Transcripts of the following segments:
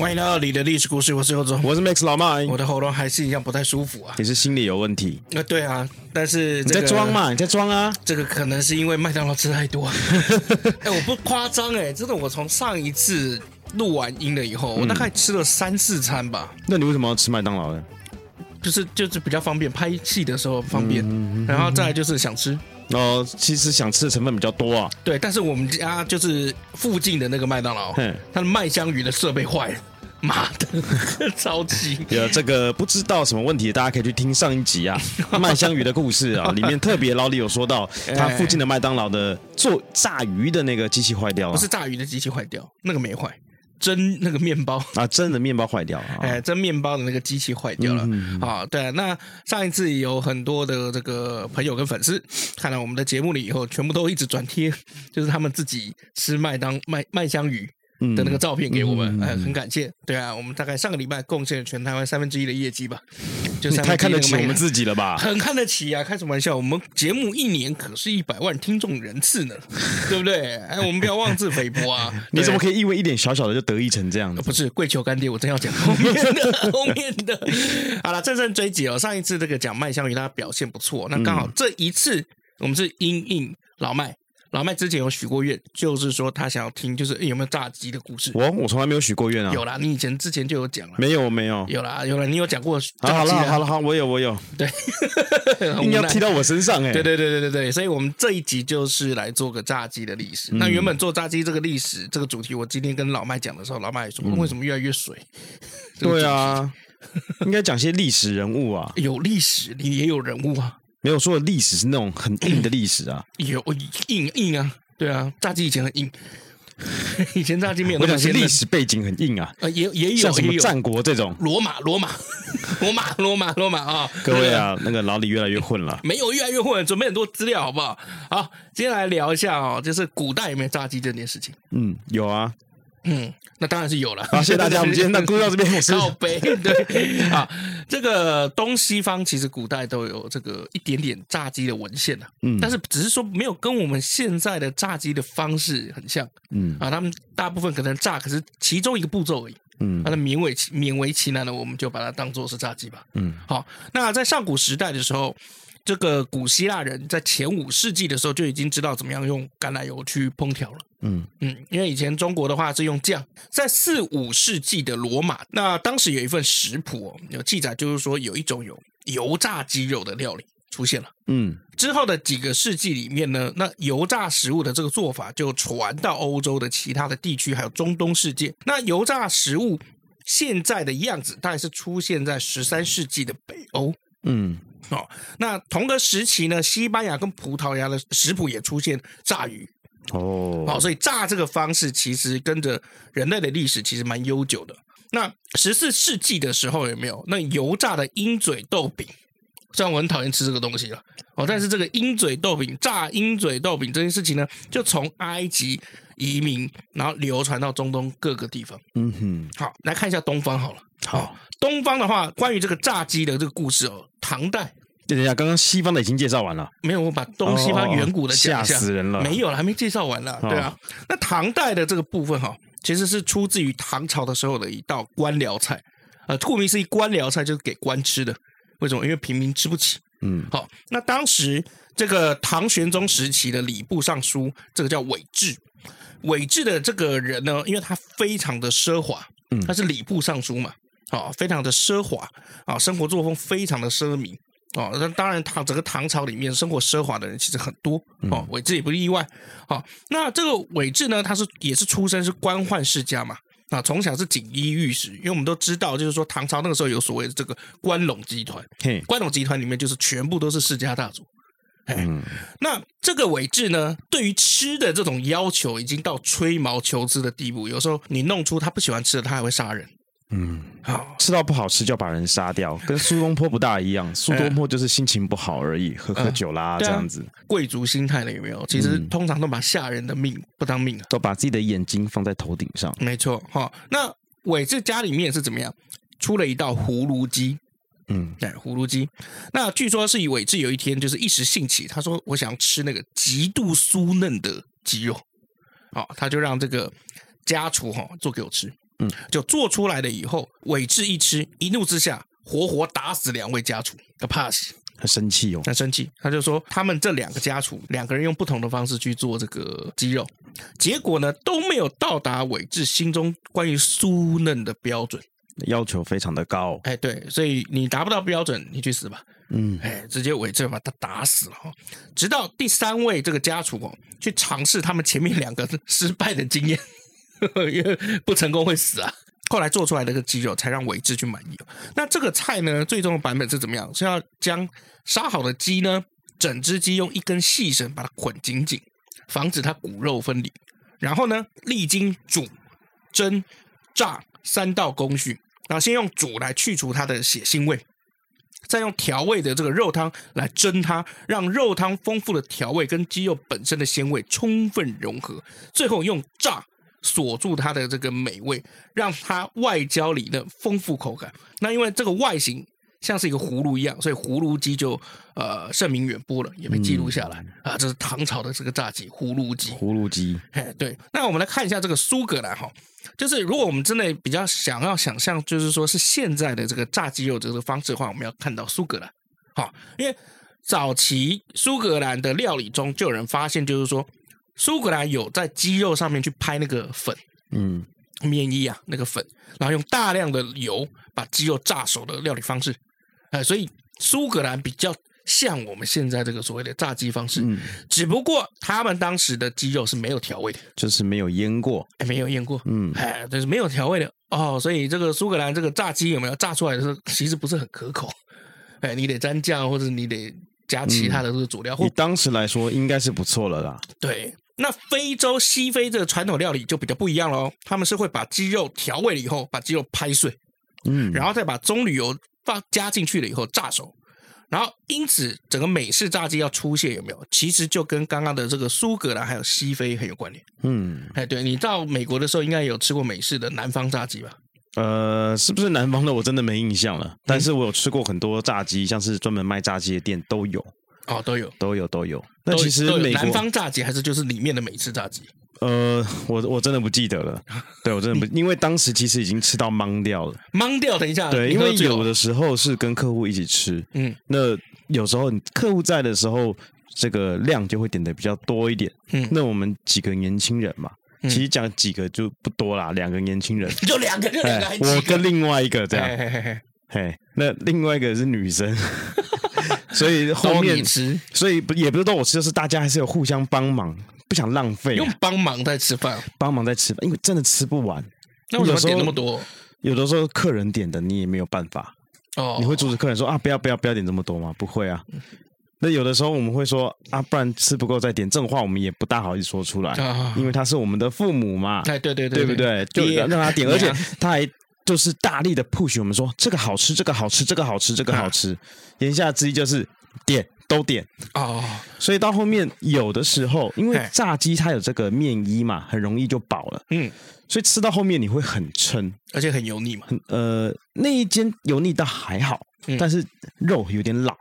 欢迎来到你的历史故事，我是尤总，我是 Max 老麦，我的喉咙还是一样不太舒服啊。你是心理有问题？呃，对啊，但是、这个、你在装嘛？你在装啊？这个可能是因为麦当劳吃太多。哎，我不夸张哎，真的，我从上一次录完音了以后，我大概吃了三四餐吧。嗯、那你为什么要吃麦当劳呢？就是就是比较方便，拍戏的时候方便，嗯、然后再来就是想吃。哦，其实想吃的成分比较多啊。对，但是我们家就是附近的那个麦当劳，它的麦香鱼的设备坏了。妈的，超级！有这个不知道什么问题，大家可以去听上一集啊，麦香鱼的故事啊，里面特别老李有说到，他附近的麦当劳的做炸鱼的那个机器坏掉了，不是炸鱼的机器坏掉，那个没坏，蒸那个面包。啊，蒸的面包坏掉了，哎，蒸面包的那个机器坏掉了。啊，对，那上一次有很多的这个朋友跟粉丝看了我们的节目了以后，全部都一直转贴，就是他们自己吃麦当麦麦香鱼。的那个照片给我们，哎，很感谢。对啊，我们大概上个礼拜贡献了全台湾三分之一的业绩吧。就太看得起我们自己了吧？很看得起啊！开什么玩笑？我们节目一年可是一百万听众人次呢，对不对？哎，我们不要妄自菲薄啊！你怎么可以因为一点小小的就得意成这样子？不是跪求干爹，我真要讲后面的后面的。好了，正正追击哦。上一次这个讲麦香鱼，他表现不错。那刚好这一次我们是因应老麦。老麦之前有许过愿，就是说他想要听，就是有没有炸鸡的故事。我我从来没有许过愿啊。有啦，你以前之前就有讲了。没有，没有。有啦，有啦，你有讲过。好了，好了，好，我有，我有。对，硬要踢到我身上哎。对对对对对对，所以我们这一集就是来做个炸鸡的历史。那原本做炸鸡这个历史这个主题，我今天跟老麦讲的时候，老麦也说为什么越来越水？对啊，应该讲些历史人物啊。有历史，你也有人物啊。没有说的历史是那种很硬的历史啊。有硬硬啊。对啊，炸鸡以前很硬，以前炸鸡没有那么。我想是历史背景很硬啊，呃，也也有，像什么战国这种，罗马，罗马，罗马，罗马，罗马啊！各位啊，那个老李越来越混了，没有越来越混，准备很多资料好不好？好，接下来聊一下哦，就是古代有没有炸鸡这件事情？嗯，有啊。嗯，那当然是有了。好，谢谢大家。我们今天 那故事到这边，我是靠背。对啊，这个东西方其实古代都有这个一点点炸鸡的文献的，嗯，但是只是说没有跟我们现在的炸鸡的方式很像，嗯啊，他们大部分可能炸，可是其中一个步骤而已，嗯，它的勉为其勉为其难的，我们就把它当做是炸鸡吧，嗯，好，那在上古时代的时候。这个古希腊人在前五世纪的时候就已经知道怎么样用橄榄油去烹调了。嗯嗯，因为以前中国的话是用酱。在四五世纪的罗马，那当时有一份食谱哦，有记载，就是说有一种有油炸鸡肉的料理出现了。嗯，之后的几个世纪里面呢，那油炸食物的这个做法就传到欧洲的其他的地区，还有中东世界。那油炸食物现在的样子，大概是出现在十三世纪的北欧。嗯。哦，那同个时期呢，西班牙跟葡萄牙的食谱也出现炸鱼。哦，好，所以炸这个方式其实跟着人类的历史其实蛮悠久的。那十四世纪的时候有没有那油炸的鹰嘴豆饼？虽然我很讨厌吃这个东西了，哦，但是这个鹰嘴豆饼炸鹰嘴豆饼这件事情呢，就从埃及移民，然后流传到中东各个地方。嗯哼，好，来看一下东方好了。好，东方的话，关于这个炸鸡的这个故事哦，唐代。等一下，刚刚西方的已经介绍完了，没有，我把东西方远古的讲一下，吓死人了，没有了，还没介绍完了，对啊。那唐代的这个部分哈，其实是出自于唐朝的时候的一道官僚菜，呃，顾名思义，官僚菜就是给官吃的，为什么？因为平民吃不起。嗯，好，那当时这个唐玄宗时期的礼部尚书，这个叫韦志，韦志的这个人呢，因为他非常的奢华，嗯，他是礼部尚书嘛，啊，非常的奢华啊，生活作风非常的奢靡。啊，那当然，唐整个唐朝里面生活奢华的人其实很多哦，韦志也不例外。好，那这个韦志呢，他是也是出身是官宦世家嘛，啊，从小是锦衣玉食，因为我们都知道，就是说唐朝那个时候有所谓的这个关陇集团，嘿，关陇集团里面就是全部都是世家大族。嗯，那这个韦志呢，对于吃的这种要求已经到吹毛求疵的地步。有时候你弄出他不喜欢吃的，他还会杀人。嗯，好，吃到不好吃就要把人杀掉，跟苏东坡不大一样。苏东坡就是心情不好而已，喝喝酒啦这样子。贵族心态了有没有？其实通常都把下人的命不当命，都把自己的眼睛放在头顶上。没错，哈。那伟志家里面是怎么样？出了一道葫芦鸡。嗯，对，葫芦鸡。那据说是以伟志有一天就是一时兴起，他说我想要吃那个极度酥嫩的鸡肉，好，他就让这个家厨哈做给我吃。嗯，就做出来了以后，韦志一吃，一怒之下活活打死两位家厨，他怕死，很生气哦，很生气。他就说他们这两个家厨两个人用不同的方式去做这个鸡肉，结果呢都没有到达韦志心中关于酥嫩的标准。要求非常的高，哎，对，所以你达不到标准，你去死吧，嗯，哎，直接韦志把他打死了哈。直到第三位这个家厨哦，去尝试他们前面两个失败的经验，因为不成功会死啊。后来做出来的个鸡肉才让韦志去满意。那这个菜呢，最终的版本是怎么样？是要将杀好的鸡呢，整只鸡用一根细绳把它捆紧紧，防止它骨肉分离，然后呢，历经煮、蒸、炸三道工序。然后先用煮来去除它的血腥味，再用调味的这个肉汤来蒸它，让肉汤丰富的调味跟鸡肉本身的鲜味充分融合，最后用炸锁住它的这个美味，让它外焦里嫩，丰富口感。那因为这个外形。像是一个葫芦一样，所以葫芦鸡就呃盛名远播了，也被记录下来、嗯、啊。这是唐朝的这个炸鸡，葫芦鸡。葫芦鸡，哎，对。那我们来看一下这个苏格兰哈，就是如果我们真的比较想要想象，就是说是现在的这个炸鸡肉这个方式的话，我们要看到苏格兰。好，因为早期苏格兰的料理中就有人发现，就是说苏格兰有在鸡肉上面去拍那个粉，嗯，面衣啊那个粉，然后用大量的油把鸡肉炸熟的料理方式。哎，所以苏格兰比较像我们现在这个所谓的炸鸡方式，嗯，只不过他们当时的鸡肉是没有调味的，就是没有腌过，哎，没有腌过，嗯，哎，就是没有调味的。哦，所以这个苏格兰这个炸鸡有没有炸出来的时候，其实不是很可口，哎，你得沾酱或者你得加其他的这个佐料。以、嗯、当时来说，应该是不错了啦。对，那非洲西非这个传统料理就比较不一样喽，他们是会把鸡肉调味了以后，把鸡肉拍碎，嗯，然后再把棕榈油。放加进去了以后炸熟，然后因此整个美式炸鸡要出现有没有？其实就跟刚刚的这个苏格兰还有西非很有关联。嗯，哎，对，你到美国的时候应该有吃过美式的南方炸鸡吧？呃，是不是南方的我真的没印象了。但是我有吃过很多炸鸡，像是专门卖炸鸡的店都有。哦，都有，都有，都有。那其实美国南方炸鸡还是就是里面的美式炸鸡？呃，我我真的不记得了，对我真的不，因为当时其实已经吃到懵掉了。懵掉，等一下，对，因为有的时候是跟客户一起吃，嗯，那有时候客户在的时候，这个量就会点的比较多一点，嗯，那我们几个年轻人嘛，其实讲几个就不多啦，两个年轻人，就两个，就两个，我跟另外一个这样，嘿嘿嘿，嘿，那另外一个是女生，所以后面吃，所以不也不是都我吃，就是大家还是有互相帮忙。不想浪费、啊，用帮忙在吃饭，帮忙在吃饭，因为真的吃不完。那为什么点那么多？有的时候客人点的，你也没有办法。哦，你会阻止客人说啊，不要不要不要点这么多吗？不会啊。那有的时候我们会说啊，不然吃不够再点。这种话我们也不大好意思说出来，哦、因为他是我们的父母嘛。哎，对对对，对不对？就让他点，而且 他还就是大力的 push 我们说这个好吃，这个好吃，这个好吃，这个好吃。言下之意就是点。都点哦，所以到后面有的时候，因为炸鸡它有这个面衣嘛，很容易就饱了。嗯，所以吃到后面你会很撑，而且很油腻嘛。呃，那一间油腻倒还好，嗯，但是肉有点老。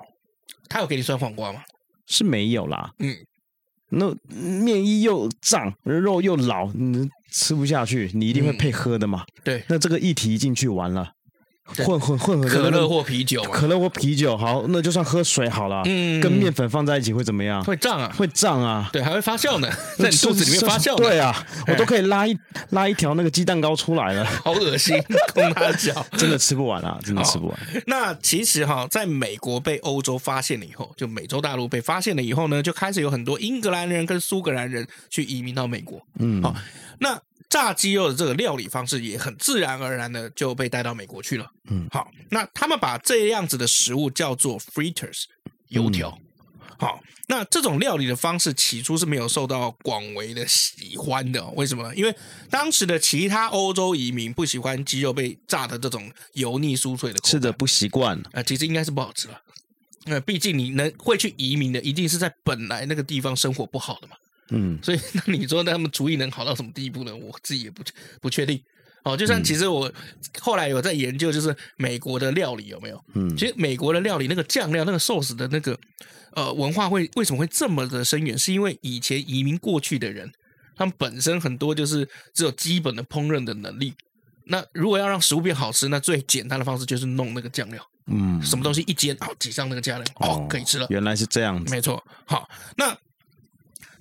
他有给你酸黄瓜吗？是没有啦。嗯，那面衣又胀，肉又老，你吃不下去，你一定会配喝的嘛。嗯，对，那这个一提进去完了。混混混合可乐或啤酒，可乐或啤酒，好，那就算喝水好了。嗯，跟面粉放在一起会怎么样？会胀啊，会胀啊，对，还会发酵呢，在你肚子里面发酵。对啊，我都可以拉一拉一条那个鸡蛋糕出来了，好恶心，空拉脚，真的吃不完啊，真的吃不完。那其实哈，在美国被欧洲发现了以后，就美洲大陆被发现了以后呢，就开始有很多英格兰人跟苏格兰人去移民到美国。嗯，好，那炸鸡肉的这个料理方式也很自然而然的就被带到美国去了。嗯，好，那他们把这样子的食物叫做 fritters 油条。嗯好，那这种料理的方式起初是没有受到广为的喜欢的，为什么呢？因为当时的其他欧洲移民不喜欢鸡肉被炸的这种油腻酥脆的口，吃的不习惯啊、呃，其实应该是不好吃了。那毕竟你能会去移民的，一定是在本来那个地方生活不好的嘛。嗯，所以 那你说他们厨艺能好到什么地步呢？我自己也不不确定。哦，就像其实我后来有在研究，就是美国的料理有没有？嗯，其实美国的料理那个酱料、那个寿司的那个呃文化会为什么会这么的深远？是因为以前移民过去的人，他们本身很多就是只有基本的烹饪的能力。那如果要让食物变好吃，那最简单的方式就是弄那个酱料。嗯，什么东西一煎，好挤上那个酱料，哦，可以吃了。原来是这样子，没错。好，那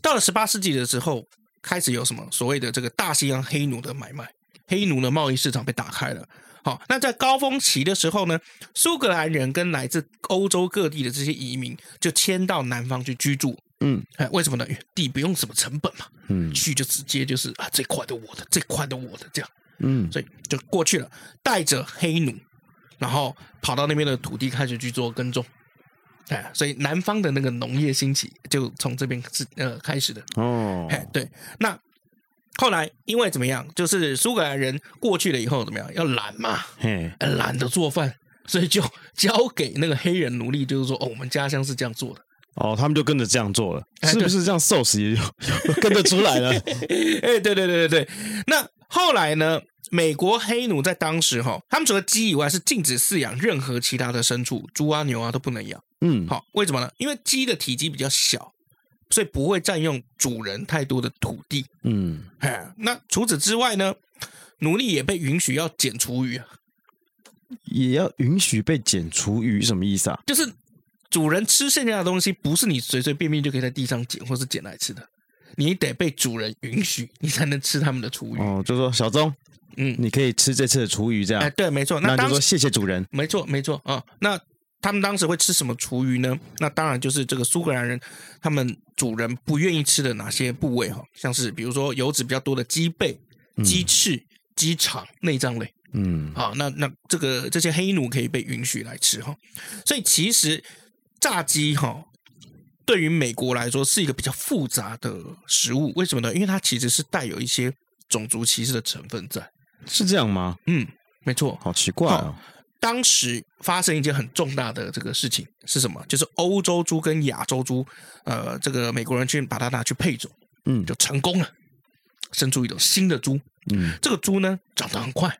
到了十八世纪的时候，开始有什么所谓的这个大西洋黑奴的买卖。黑奴的贸易市场被打开了。好，那在高峰期的时候呢，苏格兰人跟来自欧洲各地的这些移民就迁到南方去居住。嗯，哎，为什么呢？地不用什么成本嘛。嗯，去就直接就是啊，这块的我的，这块的我的这样。嗯，所以就过去了，带着黑奴，然后跑到那边的土地开始去做耕种。哎，所以南方的那个农业兴起就从这边是呃开始的。哦，哎，对，那。后来因为怎么样，就是苏格兰人过去了以后怎么样，要懒嘛，嘿，懒得做饭，所以就交给那个黑人奴隶，就是说，哦，我们家乡是这样做的，哦，他们就跟着这样做了，是不是这样寿司也就跟着出来了？哎，对对对对对。那后来呢，美国黑奴在当时哈，他们除了鸡以外，是禁止饲养任何其他的牲畜，猪啊牛啊都不能养。嗯，好，为什么呢？因为鸡的体积比较小。所以不会占用主人太多的土地。嗯，哎，那除此之外呢，奴隶也被允许要捡厨余啊，也要允许被捡厨余，什么意思啊？就是主人吃剩下的东西，不是你随随便便就可以在地上捡或是捡来吃的，你得被主人允许，你才能吃他们的厨余。哦，就说小钟，嗯，你可以吃这次的厨余，这样。哎，对，没错。那就说谢谢主人。没错，没错啊，哦。那。他们当时会吃什么厨余呢？那当然就是这个苏格兰人他们主人不愿意吃的哪些部位哈，像是比如说油脂比较多的鸡背、鸡翅、鸡肠、内脏类。嗯，好，那那这个这些黑奴可以被允许来吃哈。所以其实炸鸡哈，对于美国来说是一个比较复杂的食物。为什么呢？因为它其实是带有一些种族歧视的成分在。是这样吗？嗯，没错。好奇怪啊。当时发生一件很重大的这个事情是什么？就是欧洲猪跟亚洲猪，呃，这个美国人去把它拿去配种，嗯，就成功了，生出一种新的猪，嗯，这个猪呢长得很快，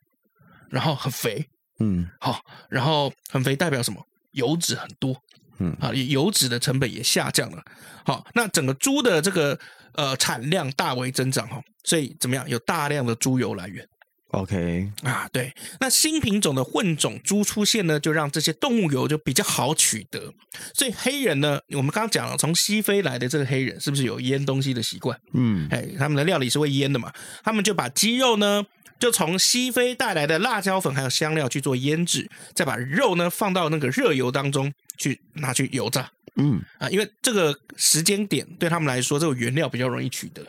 然后很肥，嗯，好，然后很肥代表什么？油脂很多，嗯，啊，油脂的成本也下降了，好，那整个猪的这个呃产量大为增长哈，所以怎么样？有大量的猪油来源。OK 啊，对，那新品种的混种猪出现呢，就让这些动物油就比较好取得。所以黑人呢，我们刚刚讲了，从西非来的这个黑人是不是有腌东西的习惯？嗯，哎，他们的料理是会腌的嘛？他们就把鸡肉呢，就从西非带来的辣椒粉还有香料去做腌制，再把肉呢放到那个热油当中去拿去油炸。嗯，啊，因为这个时间点对他们来说，这个原料比较容易取得。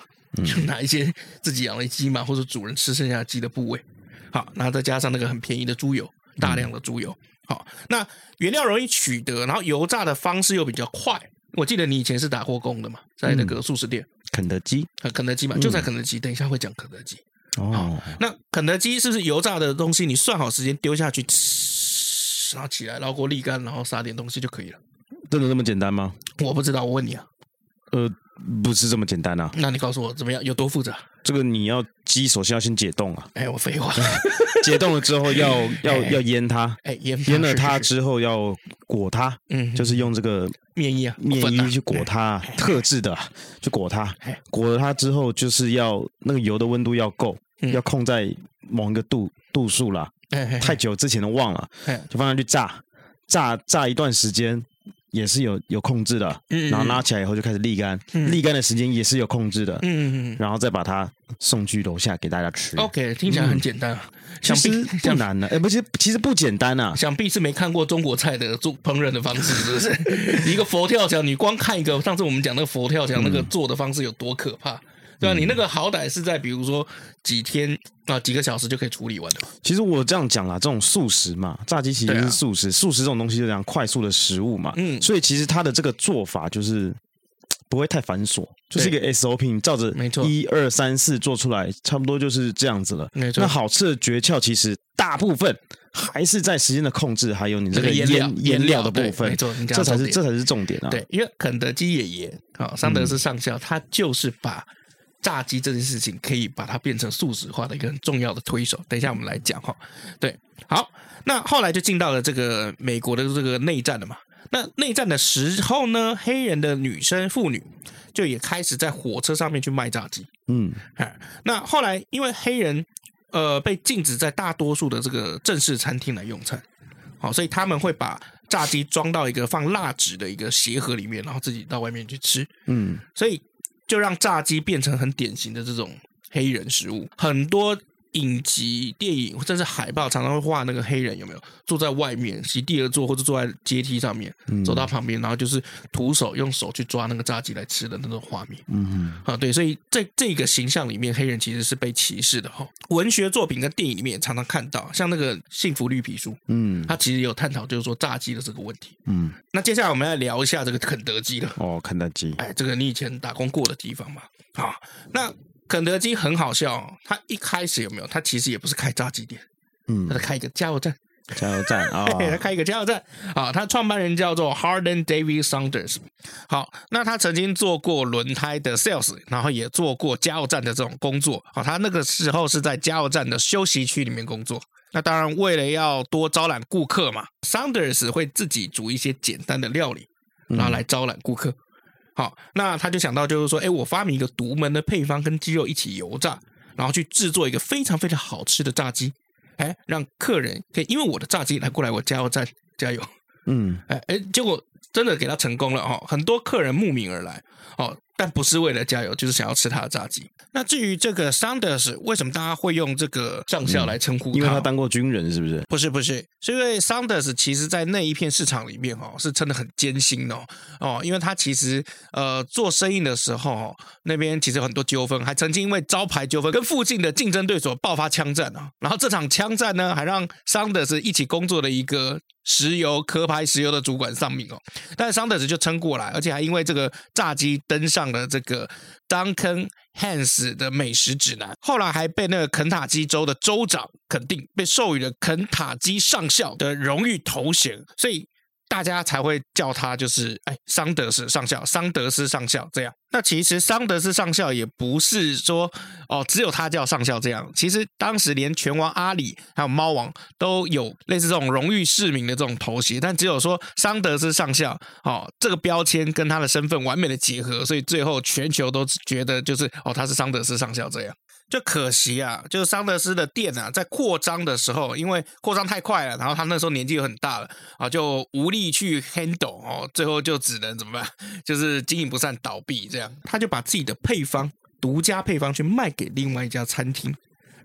就拿一些自己养的鸡嘛，或者主人吃剩下的鸡的部位，好，然后再加上那个很便宜的猪油，大量的猪油，好，那原料容易取得，然后油炸的方式又比较快。我记得你以前是打过工的嘛，在那个素食店，肯德基，肯德基嘛，就在肯德基。等一下会讲肯德基。哦，那肯德基是不是油炸的东西？你算好时间丢下去，然后起来捞锅沥干，然后撒点东西就可以了？真的这么简单吗？我不知道，我问你啊。呃。不是这么简单啊！那你告诉我怎么样？有多复杂？这个你要鸡首先要先解冻啊！哎，我废话，解冻了之后要 要要腌它，哎，腌腌了它之后要裹它，嗯，就是用这个面衣啊，面衣去裹它，特制的去裹它，裹了它之后就是要那个油的温度要够，要控在某一个度度数啦，太久之前都忘了，就放上去炸，炸炸一段时间。也是有有控制的，嗯，然后拿起来以后就开始沥干，嗯，沥干的时间也是有控制的，嗯，然后再把它送去楼下给大家吃。OK，听起来很简单，啊，想必不难呢。哎，不是，其实不简单啊。想必是没看过中国菜的做烹饪的方式，是不是？一个佛跳墙，你光看一个，上次我们讲那个佛跳墙那个做的方式有多可怕，对啊？你那个好歹是在比如说几天啊几个小时就可以处理完的。其实我这样讲啦，这种速食嘛，炸鸡其实是速食，速食这种东西就这样快速的食物嘛。嗯，所以其实它的这个做法就是不会太繁琐，就是一个 SOP，你照着没错一二三四做出来，差不多就是这样子了。没错，那好吃的诀窍其实大部分。还是在时间的控制，还有你这个腌腌料的部分，没错，这才是这才是重点啊！对，因为肯德基爷爷啊，桑德斯上校，嗯、他就是把炸鸡这件事情可以把它变成素食化的一个很重要的推手。等一下我们来讲哈。对，好，那后来就进到了这个美国的这个内战了嘛。那内战的时候呢，黑人的女生妇女就也开始在火车上面去卖炸鸡。嗯，那后来因为黑人。呃，被禁止在大多数的这个正式餐厅来用餐，好，所以他们会把炸鸡装到一个放蜡纸的一个鞋盒里面，然后自己到外面去吃。嗯，所以就让炸鸡变成很典型的这种黑人食物，很多。影集、电影，甚至海报，常常会画那个黑人有没有坐在外面席地而坐，或者坐在阶梯上面，走到旁边，然后就是徒手用手去抓那个炸鸡来吃的那种画面。嗯嗯，啊，对，所以在这个形象里面，黑人其实是被歧视的哈。文学作品跟电影里面也常常看到，像那个《幸福绿皮书》，嗯，他其实有探讨就是说炸鸡的这个问题。嗯，那接下来我们来聊一下这个肯德基了。哦，肯德基，哎，这个你以前打工过的地方嘛。啊，那。肯德基很好笑，他一开始有没有？他其实也不是开炸鸡店，嗯，他是开一个加油站，加油站 啊，他开一个加油站啊。他创办人叫做 Harden David Saunders。好，那他曾经做过轮胎的 sales，然后也做过加油站的这种工作。好，他那个时候是在加油站的休息区里面工作。那当然，为了要多招揽顾客嘛，Saunders 会自己煮一些简单的料理，然后来招揽顾客。好，那他就想到，就是说，哎，我发明一个独门的配方，跟鸡肉一起油炸，然后去制作一个非常非常好吃的炸鸡，哎，让客人可以因为我的炸鸡来过来我加油站加油，嗯，哎哎，结果真的给他成功了哦，很多客人慕名而来，哦。但不是为了加油，就是想要吃他的炸鸡。那至于这个 Saunders，为什么大家会用这个上校来称呼他？因为他当过军人，是不是？不是，不是，是因为 Saunders 其实在那一片市场里面哦，是真的很艰辛哦哦，因为他其实呃做生意的时候，哦那边其实有很多纠纷，还曾经因为招牌纠纷跟附近的竞争对手爆发枪战啊。然后这场枪战呢，还让 Saunders 一起工作的一个石油壳牌石油的主管丧命哦。但是 Saunders 就撑过来，而且还因为这个炸鸡登上。的这个 Duncan Hens 的美食指南，后来还被那个肯塔基州的州长肯定，被授予了肯塔基上校的荣誉头衔，所以。大家才会叫他就是哎，桑德斯上校，桑德斯上校这样。那其实桑德斯上校也不是说哦，只有他叫上校这样。其实当时连拳王阿里还有猫王都有类似这种荣誉市民的这种头衔，但只有说桑德斯上校哦，这个标签跟他的身份完美的结合，所以最后全球都觉得就是哦，他是桑德斯上校这样。就可惜啊，就是桑德斯的店啊，在扩张的时候，因为扩张太快了，然后他那时候年纪又很大了啊，就无力去 handle 哦，最后就只能怎么办？就是经营不善倒闭这样。他就把自己的配方，独家配方去卖给另外一家餐厅，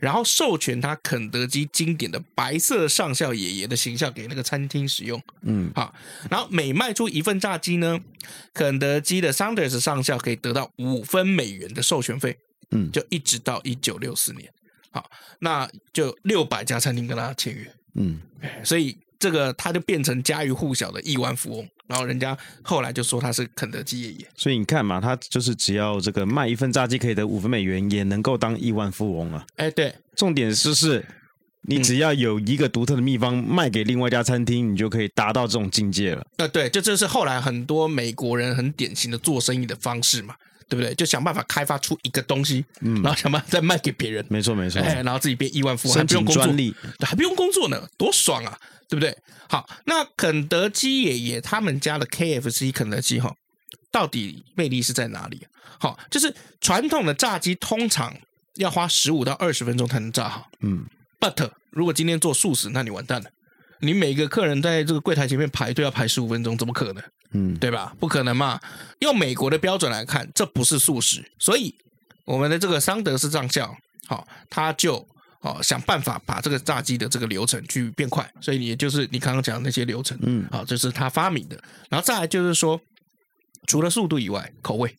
然后授权他肯德基经典的白色上校爷爷的形象给那个餐厅使用。嗯，好，然后每卖出一份炸鸡呢，肯德基的桑德斯上校可以得到五分美元的授权费。嗯，就一直到一九六四年，好，那就六百家餐厅跟他签约，嗯，所以这个他就变成家喻户晓的亿万富翁，然后人家后来就说他是肯德基爷爷。所以你看嘛，他就是只要这个卖一份炸鸡可以得五分美元，也能够当亿万富翁啊。哎，对，重点是是你只要有一个独特的秘方卖给另外一家餐厅，你就可以达到这种境界了。呃，对，就这是后来很多美国人很典型的做生意的方式嘛。对不对？就想办法开发出一个东西，嗯，然后想办法再卖给别人。没错，没错。哎，然后自己变亿万富翁，还不用工作，还不用工作呢，多爽啊！对不对？好，那肯德基爷爷他们家的 KFC 肯德基哈，到底魅力是在哪里？好，就是传统的炸鸡通常要花十五到二十分钟才能炸好，嗯，But 如果今天做素食，那你完蛋了。你每个客人在这个柜台前面排队要排十五分钟，怎么可能？嗯，对吧？不可能嘛！用美国的标准来看，这不是素食，所以我们的这个桑德斯上校，好，他就哦想办法把这个炸鸡的这个流程去变快，所以也就是你刚刚讲的那些流程，嗯，好，这是他发明的。然后再来就是说，除了速度以外，口味。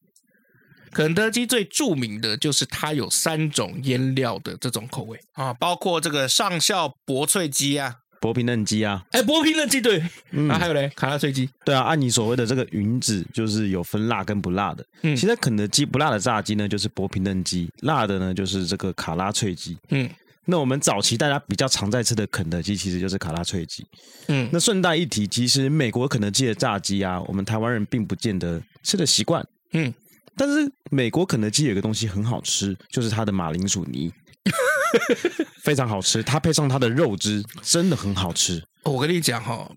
肯德基最著名的就是它有三种腌料的这种口味啊，包括这个上校薄脆鸡啊。薄皮嫩鸡啊，哎，薄皮嫩鸡对，嗯，还有嘞，卡拉脆鸡，对啊，按你所谓的这个云子，就是有分辣跟不辣的。嗯，其实肯德基不辣的炸鸡呢，就是薄皮嫩鸡；辣的呢，就是这个卡拉脆鸡。嗯，那我们早期大家比较常在吃的肯德基，其实就是卡拉脆鸡。嗯，那顺带一提，其实美国肯德基的炸鸡啊，我们台湾人并不见得吃的习惯。嗯，但是美国肯德基有一个东西很好吃，就是它的马铃薯泥。非常好吃，它配上它的肉汁，真的很好吃。我跟你讲哈，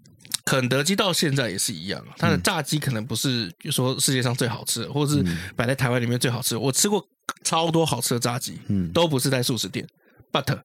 肯德基到现在也是一样，它的炸鸡可能不是就说世界上最好吃的，或者是摆在台湾里面最好吃的。我吃过超多好吃的炸鸡，嗯，都不是在素食店，but。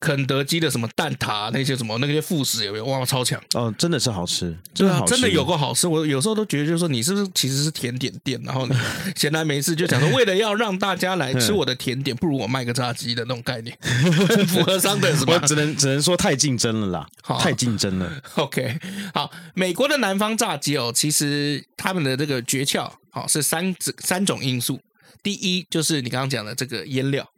肯德基的什么蛋挞那些什么那些副食有没有？哇，超强哦！真的是好吃，真的好吃，真的有个好吃。我有时候都觉得，就是说你是不是其实是甜点店，然后你 闲来没事就想说，为了要让大家来吃我的甜点，不如我卖个炸鸡的那种概念，符合商的什么？我只能只能说太竞争了啦，好太竞争了。OK，好，美国的南方炸鸡哦，其实他们的这个诀窍好是三三种因素。第一就是你刚刚讲的这个腌料，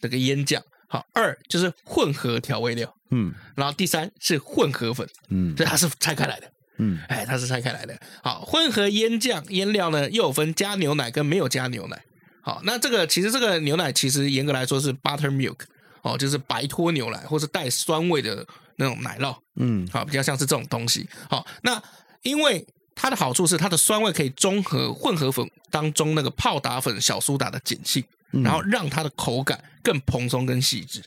这个腌酱。好，二就是混合调味料，嗯，然后第三是混合粉，嗯，所以它是拆开来的，嗯，哎，它是拆开来的。好，混合腌酱腌料呢，又有分加牛奶跟没有加牛奶。好，那这个其实这个牛奶其实严格来说是 buttermilk，哦，就是白脱牛奶或是带酸味的那种奶酪，嗯，好，比较像是这种东西。好，那因为它的好处是它的酸味可以中和混合粉当中那个泡打粉小苏打的碱性。然后让它的口感更蓬松、更细致，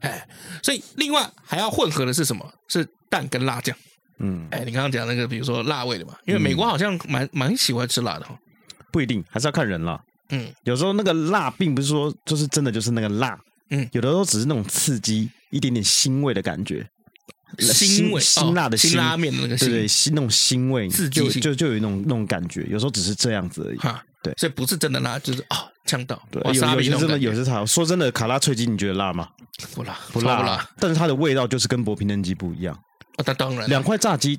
哎，所以另外还要混合的是什么？是蛋跟辣酱。嗯，哎，你刚刚讲那个，比如说辣味的嘛，因为美国好像蛮蛮喜欢吃辣的哈。不一定，还是要看人啦。嗯，有时候那个辣并不是说就是真的就是那个辣，嗯，有的时候只是那种刺激，一点点腥味的感觉，腥味，辛辣的辛拉面的那个对对，腥那种腥味，刺激就就就有那种那种感觉，有时候只是这样子而已。哈，对，所以不是真的辣，就是啊。呛到，对，有有些真的有些差。说真的，卡拉脆鸡你觉得辣吗？不辣，不辣，不辣。但是它的味道就是跟薄皮嫩鸡不一样。啊，那当然，两块炸鸡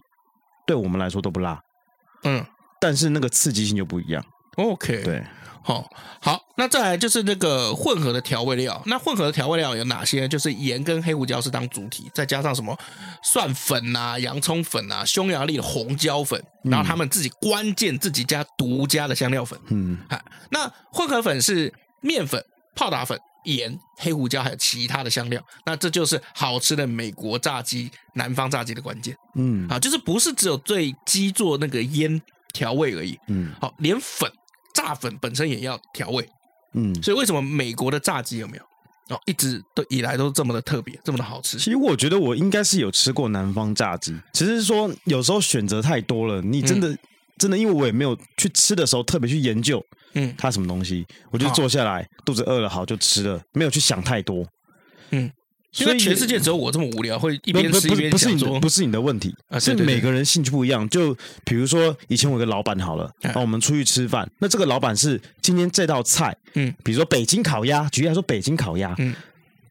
对我们来说都不辣。嗯，但是那个刺激性就不一样。OK，对。好，好，那再来就是那个混合的调味料。那混合的调味料有哪些？就是盐跟黑胡椒是当主体，再加上什么蒜粉啊、洋葱粉啊、匈牙利的红椒粉，然后他们自己关键自己家独家的香料粉。嗯，好，那混合粉是面粉、泡打粉、盐、黑胡椒还有其他的香料。那这就是好吃的美国炸鸡、南方炸鸡的关键。嗯，啊，就是不是只有对鸡做那个腌调味而已。嗯，好，连粉。炸粉本身也要调味，嗯，所以为什么美国的炸鸡有没有？哦，一直都以来都这么的特别，这么的好吃？其实我觉得我应该是有吃过南方炸鸡，只是说有时候选择太多了，你真的、嗯、真的，因为我也没有去吃的时候特别去研究，嗯，它什么东西，我就坐下来，哦、肚子饿了好就吃了，没有去想太多，嗯。因为全世界只有我这么无聊，会一边吃一边不是你的，不是你的问题，是每个人兴趣不一样。就比如说，以前我有个老板好了，然后我们出去吃饭，那这个老板是今天这道菜，嗯，比如说北京烤鸭，举例来说北京烤鸭，嗯，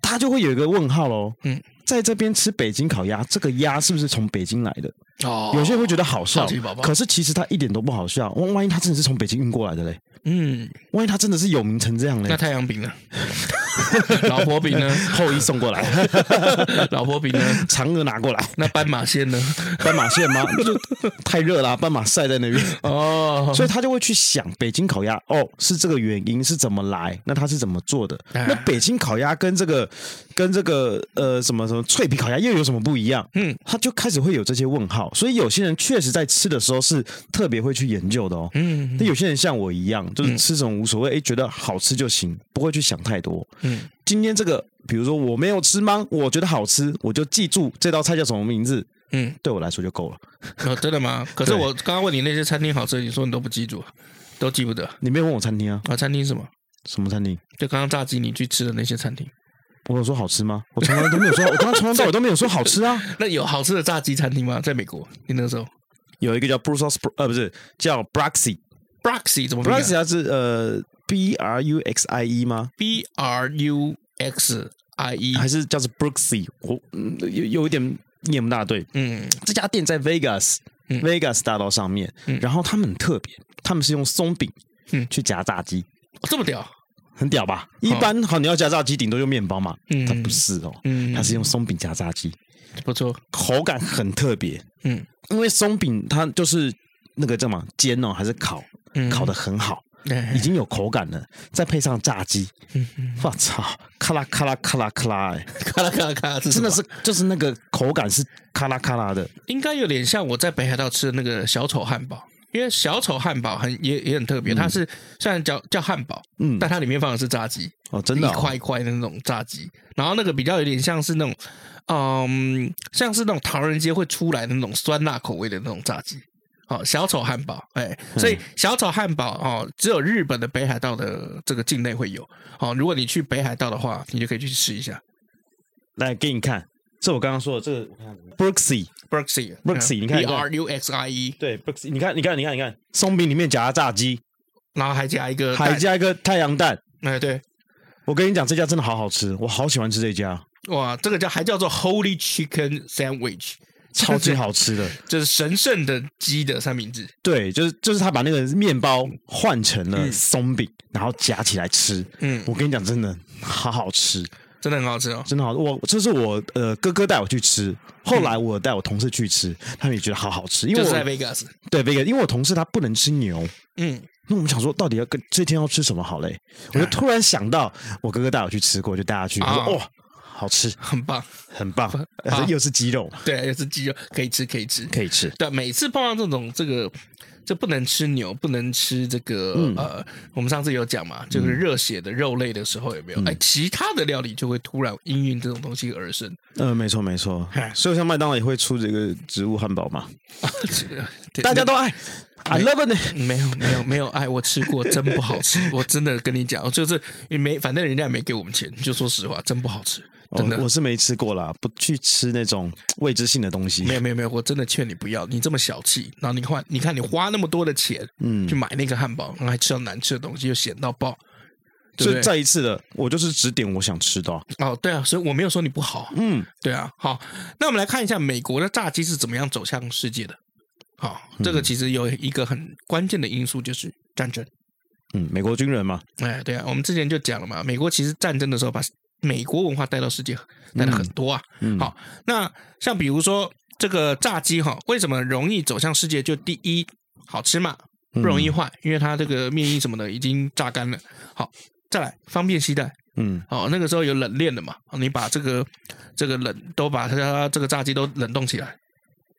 他就会有一个问号喽，嗯，在这边吃北京烤鸭，这个鸭是不是从北京来的？哦，有些人会觉得好笑，可是其实他一点都不好笑。万万一他真的是从北京运过来的嘞？嗯，万一他真的是有名成这样嘞？那太阳饼呢？老婆饼呢？后羿送过来。老婆饼呢？嫦娥拿过来。那斑马线呢？斑马线吗？那就太热了，斑马晒在那边。哦，所以他就会去想北京烤鸭。哦，是这个原因是怎么来？那他是怎么做的？那北京烤鸭跟这个跟这个呃什么什么脆皮烤鸭又有什么不一样？嗯，他就开始会有这些问号。所以有些人确实在吃的时候是特别会去研究的哦。嗯，那有些人像我一样，就是吃什么无所谓，哎，觉得好吃就行，不会去想太多。嗯，今天这个，比如说我没有吃吗？我觉得好吃，我就记住这道菜叫什么名字。嗯，对我来说就够了。哦，真的吗？可是我刚刚问你那些餐厅好吃，你说你都不记住，都记不得。你没有问我餐厅啊？啊，餐厅什么？什么餐厅？就刚刚炸鸡你去吃的那些餐厅。我有说好吃吗？我从来都没有说，我从头到尾都没有说好吃啊。那有好吃的炸鸡餐厅吗？在美国，你那个时候有一个叫 Brussels，呃，不是叫 Bruxy，Bruxy 怎么？Bruxy 它是呃 B R U X I E 吗？B R U X I E 还是叫做 Bruxy？我有有一点念不大对。嗯，这家店在 Vegas，Vegas、嗯、Vegas 大道上面。嗯、然后他们很特别，他们是用松饼嗯去夹炸鸡。这么屌，很屌吧？一般好，你要夹炸鸡，顶多用面包嘛。嗯，它不是哦，嗯，它是用松饼夹炸鸡，不错，口感很特别。嗯，因为松饼它就是那个叫什么煎哦，还是烤？烤的很好。已经有口感了，再配上炸鸡，我操，咔啦 咔啦咔啦咔啦，哎，咔啦咔啦咔啦，真的是就是那个口感是咔啦咔啦的，应该有点像我在北海道吃的那个小丑汉堡，因为小丑汉堡很也也很特别，它是虽然叫叫汉堡，嗯，但它里面放的是炸鸡哦，真的，一块一块的那种炸鸡，然后那个比较有点像是那种，嗯，像是那种唐人街会出来的那种酸辣口味的那种炸鸡。哦，小丑汉堡，哎，所以小丑汉堡哦，只有日本的北海道的这个境内会有。哦，如果你去北海道的话，你就可以去试一下。来给你看，这我刚刚说的这个 Brooksy，Brooksy，Brooksy，你看，B R U X I E，对，Brooksy，你看，你看，你看，你看，松饼里面夹炸鸡，然后还加一个，还加一个太阳蛋。哎，对，我跟你讲，这家真的好好吃，我好喜欢吃这家。哇，这个叫还叫做 Holy Chicken Sandwich。超级好吃的，就是神圣的鸡的三明治。对，就是就是他把那个面包换成了松饼，嗯、然后夹起来吃。嗯，我跟你讲，真的好好吃，真的很好吃哦，真的好。我这是我呃哥哥带我去吃，后来我带我同事去吃，他们也觉得好好吃。因为我就是在 Vegas，对 Vegas，因为我同事他不能吃牛。嗯，那我们想说，到底要跟这天要吃什么好嘞？我就突然想到，我哥哥带我去吃过，就带他去。他说：“哇。”好吃，很棒，很棒，又是鸡肉，对，又是鸡肉，可以吃，可以吃，可以吃。对，每次碰到这种这个，就不能吃牛，不能吃这个，嗯、呃，我们上次有讲嘛，就是热血的肉类的时候有没有？哎、嗯，其他的料理就会突然应运这种东西而生。嗯、呃，没错，没错。所以像麦当劳也会出这个植物汉堡嘛？大家都爱，I love it。没有，没有，没有爱，我吃过，真不好吃。我真的跟你讲，就是也没，反正人家也没给我们钱，就说实话，真不好吃。真的，我是没吃过啦，不去吃那种未知性的东西。没有没有没有，我真的劝你不要，你这么小气，然后你换，你看你花那么多的钱，嗯，去买那个汉堡，然后还吃到难吃的东西，又咸到爆。所以再一次的，我就是只点我想吃的。哦，对啊，所以我没有说你不好。嗯，对啊。好，那我们来看一下美国的炸鸡是怎么样走向世界的。好，这个其实有一个很关键的因素，就是战争。嗯，美国军人嘛。哎，对啊，我们之前就讲了嘛，美国其实战争的时候把。美国文化带到世界带了很多啊，嗯嗯、好，那像比如说这个炸鸡哈，为什么容易走向世界？就第一，好吃嘛，不容易坏，嗯、因为它这个面衣什么的已经榨干了。好，再来方便携带，嗯，好，那个时候有冷链的嘛，你把这个这个冷都把它这个炸鸡都冷冻起来，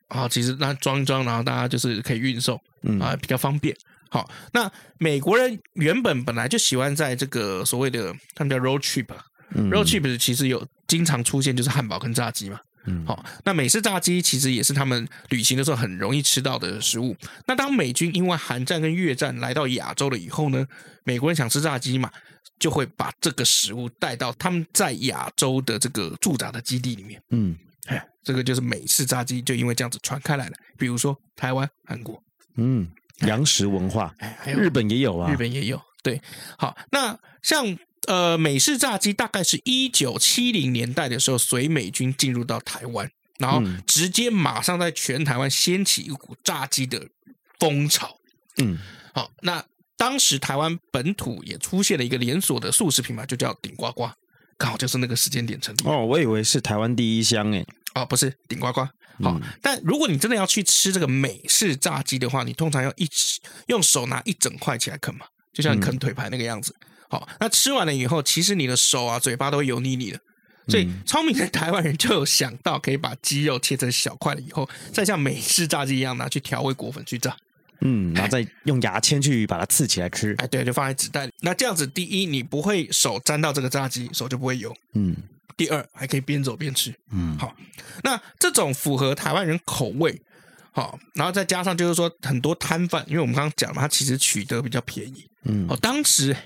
好，其实那装一装，然后大家就是可以运送，嗯啊，比较方便。好，那美国人原本本来就喜欢在这个所谓的他们叫 road trip。Road trip 其实有经常出现，就是汉堡跟炸鸡嘛。嗯，好，那美式炸鸡其实也是他们旅行的时候很容易吃到的食物。那当美军因为韩战跟越战来到亚洲了以后呢，美国人想吃炸鸡嘛，就会把这个食物带到他们在亚洲的这个驻扎的基地里面。嗯，哎，这个就是美式炸鸡，就因为这样子传开来了。比如说台湾、韩国，嗯，洋食文化，日本也有啊，日本也有。对，好，那像。呃，美式炸鸡大概是一九七零年代的时候，随美军进入到台湾，然后直接马上在全台湾掀起一股炸鸡的风潮。嗯，好，那当时台湾本土也出现了一个连锁的素食品牌，就叫顶呱呱，刚好就是那个时间点成立。哦，我以为是台湾第一香诶。哦，不是顶呱呱。好，嗯、但如果你真的要去吃这个美式炸鸡的话，你通常要一用手拿一整块起来啃嘛，就像啃腿排那个样子。嗯好，那吃完了以后，其实你的手啊、嘴巴都会油腻腻的，所以聪明的台湾人就有想到可以把鸡肉切成小块了以后，再像美式炸鸡一样拿去调味果粉去炸，嗯，然后再用牙签去把它刺起来吃。哎，对，就放在纸袋里。那这样子，第一，你不会手沾到这个炸鸡，手就不会油。嗯。第二，还可以边走边吃。嗯。好，那这种符合台湾人口味，好，然后再加上就是说很多摊贩，因为我们刚刚讲嘛，它其实取得比较便宜。嗯。哦，当时。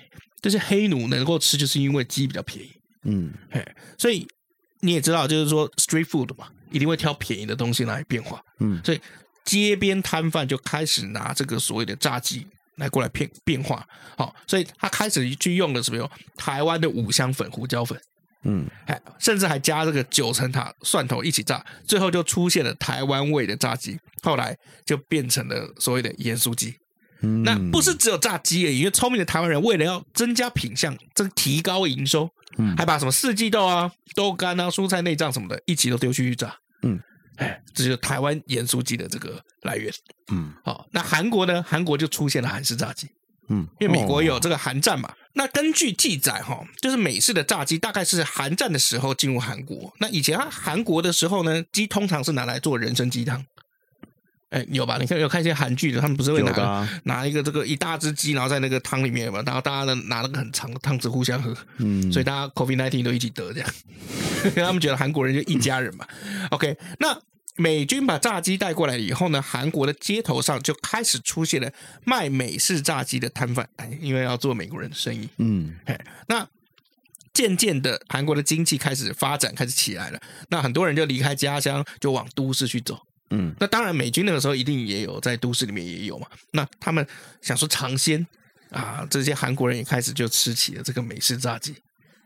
这些黑奴能够吃，就是因为鸡比较便宜。嗯，嘿，所以你也知道，就是说 street food 嘛，一定会挑便宜的东西来变化。嗯，所以街边摊贩就开始拿这个所谓的炸鸡来过来变变化。好，所以他开始去用了什么？哟台湾的五香粉、胡椒粉。嗯，哎，甚至还加这个九层塔、蒜头一起炸，最后就出现了台湾味的炸鸡。后来就变成了所谓的盐酥鸡。嗯、那不是只有炸鸡而已，因为聪明的台湾人为了要增加品相，这提高营收，嗯，还把什么四季豆啊、豆干啊、蔬菜内脏什么的一起都丢去去炸。嗯，哎，这就是台湾盐酥鸡的这个来源。嗯，好，那韩国呢？韩国就出现了韩式炸鸡。嗯，因为美国有这个韩战嘛。哦、那根据记载哈，就是美式的炸鸡大概是韩战的时候进入韩国。那以前啊，韩国的时候呢，鸡通常是拿来做人参鸡汤。哎，有吧？你看有看一些韩剧的，他们不是会拿、啊、拿一个这个一大只鸡，然后在那个汤里面嘛，然后大家呢拿那个很长的汤匙互相喝。嗯，所以大家 COVID-19 都一起得这样，因为他们觉得韩国人就一家人嘛。嗯、OK，那。美军把炸鸡带过来以后呢，韩国的街头上就开始出现了卖美式炸鸡的摊贩，哎，因为要做美国人的生意，嗯，哎，那渐渐的，韩国的经济开始发展，开始起来了，那很多人就离开家乡，就往都市去走，嗯，那当然，美军那个时候一定也有在都市里面也有嘛，那他们想说尝鲜啊，这些韩国人也开始就吃起了这个美式炸鸡，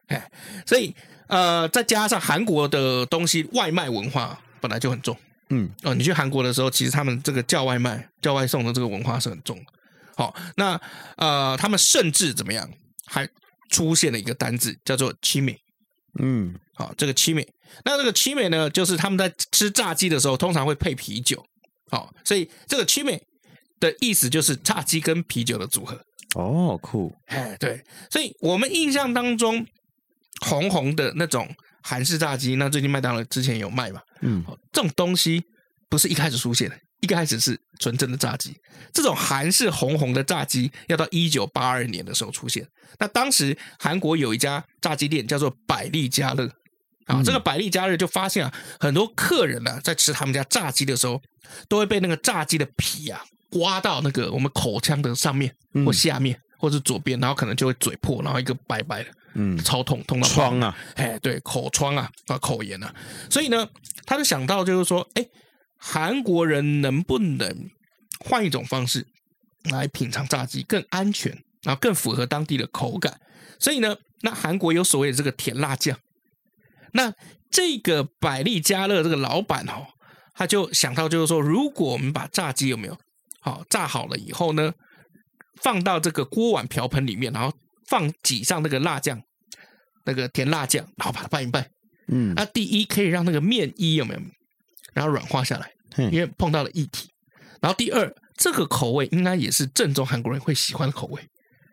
哎，所以呃，再加上韩国的东西外卖文化。本来就很重，嗯，哦，你去韩国的时候，其实他们这个叫外卖、叫外送的这个文化是很重。好，那呃，他们甚至怎么样，还出现了一个单字叫做“七美”，嗯，好，这个“七美”，那这个“七美”呢，就是他们在吃炸鸡的时候，通常会配啤酒，好，所以这个“七美”的意思就是炸鸡跟啤酒的组合。哦，酷，哎，对，所以我们印象当中红红的那种。韩式炸鸡，那最近麦当劳之前有卖嘛？嗯，这种东西不是一开始出现的，一开始是纯正的炸鸡。这种韩式红红的炸鸡，要到一九八二年的时候出现。那当时韩国有一家炸鸡店叫做百利家乐啊，这个百利假日就发现啊，很多客人呢、啊、在吃他们家炸鸡的时候，都会被那个炸鸡的皮啊刮到那个我们口腔的上面或下面，或是左边，然后可能就会嘴破，然后一个白白的。嗯，超痛，痛到疮啊！哎，对，口疮啊，啊，口炎啊，所以呢，他就想到就是说，哎，韩国人能不能换一种方式来品尝炸鸡，更安全，然后更符合当地的口感？所以呢，那韩国有所谓的这个甜辣酱，那这个百利家乐这个老板哦，他就想到就是说，如果我们把炸鸡有没有好炸好了以后呢，放到这个锅碗瓢盆里面，然后。放挤上那个辣酱，那个甜辣酱，然后把它拌一拌。嗯，那第一可以让那个面衣有没有，然后软化下来，因为碰到了液体。然后第二，这个口味应该也是正宗韩国人会喜欢的口味。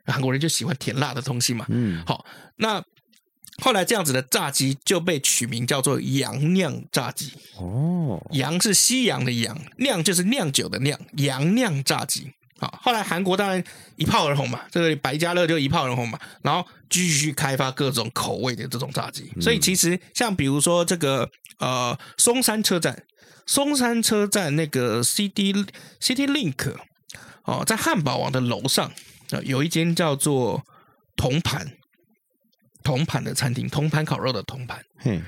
韩国人就喜欢甜辣的东西嘛。嗯，好，那后来这样子的炸鸡就被取名叫做洋酿炸鸡。哦，洋是西洋的洋，酿就是酿酒的酿，洋酿炸鸡。好，后来韩国当然一炮而红嘛，这个百家乐就一炮而红嘛，然后继续开发各种口味的这种炸鸡。所以其实像比如说这个呃松山车站，松山车站那个 City City Link 哦，在汉堡王的楼上啊，有一间叫做铜盘铜盘的餐厅，铜盘烤肉的铜盘。嗯，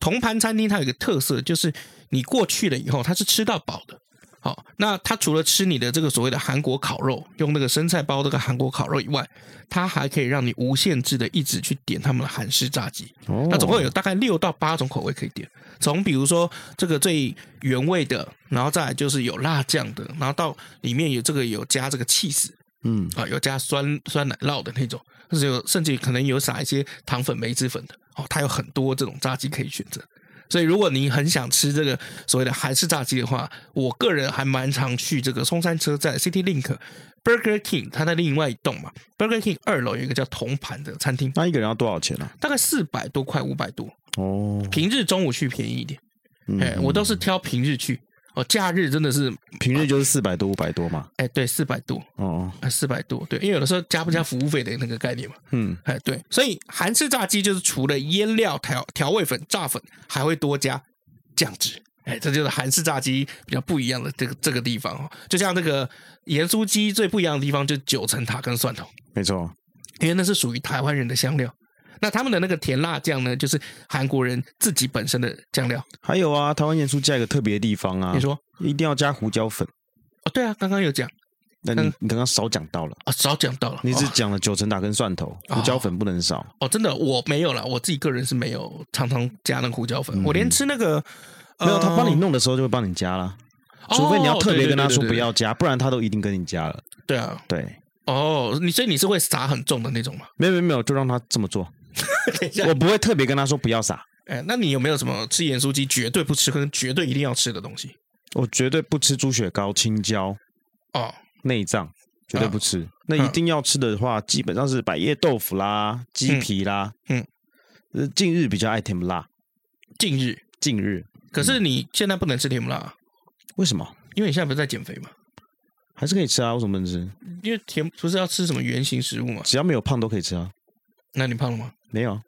铜盘餐厅它有一个特色，就是你过去了以后，它是吃到饱的。好，那它除了吃你的这个所谓的韩国烤肉，用那个生菜包这个韩国烤肉以外，它还可以让你无限制的一直去点他们的韩式炸鸡。哦，那总共有大概六到八种口味可以点，从比如说这个最原味的，然后再来就是有辣酱的，然后到里面有这个有加这个起司，嗯啊，有加酸酸奶酪的那种，甚至有甚至可能有撒一些糖粉、梅子粉的。哦，它有很多这种炸鸡可以选择。所以，如果你很想吃这个所谓的韩式炸鸡的话，我个人还蛮常去这个松山车站 City Link Burger King，它的另外一栋嘛。Burger King 二楼有一个叫铜盘的餐厅，那一个人要多少钱呢？啊？大概四百多块，五百多。哦，平日中午去便宜一点。哎、嗯，我都是挑平日去。哦，假日真的是平日就是四百多五百多嘛？哎，对，四百多哦，四百多，对，因为有的时候加不加服务费的那个概念嘛。嗯，哎，对，所以韩式炸鸡就是除了腌料、调调味粉、炸粉，还会多加酱汁。哎，这就是韩式炸鸡比较不一样的这个这个地方哦。就像这个盐酥鸡最不一样的地方，就是九层塔跟蒜头。没错，因为那是属于台湾人的香料。那他们的那个甜辣酱呢，就是韩国人自己本身的酱料。还有啊，台湾盐酥加一个特别的地方啊，你说一定要加胡椒粉哦。对啊，刚刚有讲，那你你刚刚少讲到了啊，少讲到了。你只讲了九层塔跟蒜头，胡椒粉不能少哦。真的，我没有了，我自己个人是没有常常加那个胡椒粉。我连吃那个没有，他帮你弄的时候就会帮你加了。除非你要特别跟他说不要加，不然他都一定跟你加了。对啊，对。哦，你所以你是会撒很重的那种吗？没有没有没有，就让他这么做。等一下，我不会特别跟他说不要撒。哎，那你有没有什么吃盐酥鸡绝对不吃跟绝对一定要吃的东西？我绝对不吃猪血糕、青椒哦，内脏绝对不吃。那一定要吃的话，基本上是百叶豆腐啦、鸡皮啦。嗯，近日比较爱甜不辣。近日，近日。可是你现在不能吃甜不辣，为什么？因为你现在不是在减肥吗？还是可以吃啊？为什么不能吃？因为甜不是要吃什么圆形食物吗？只要没有胖都可以吃啊。那你胖了吗？没有，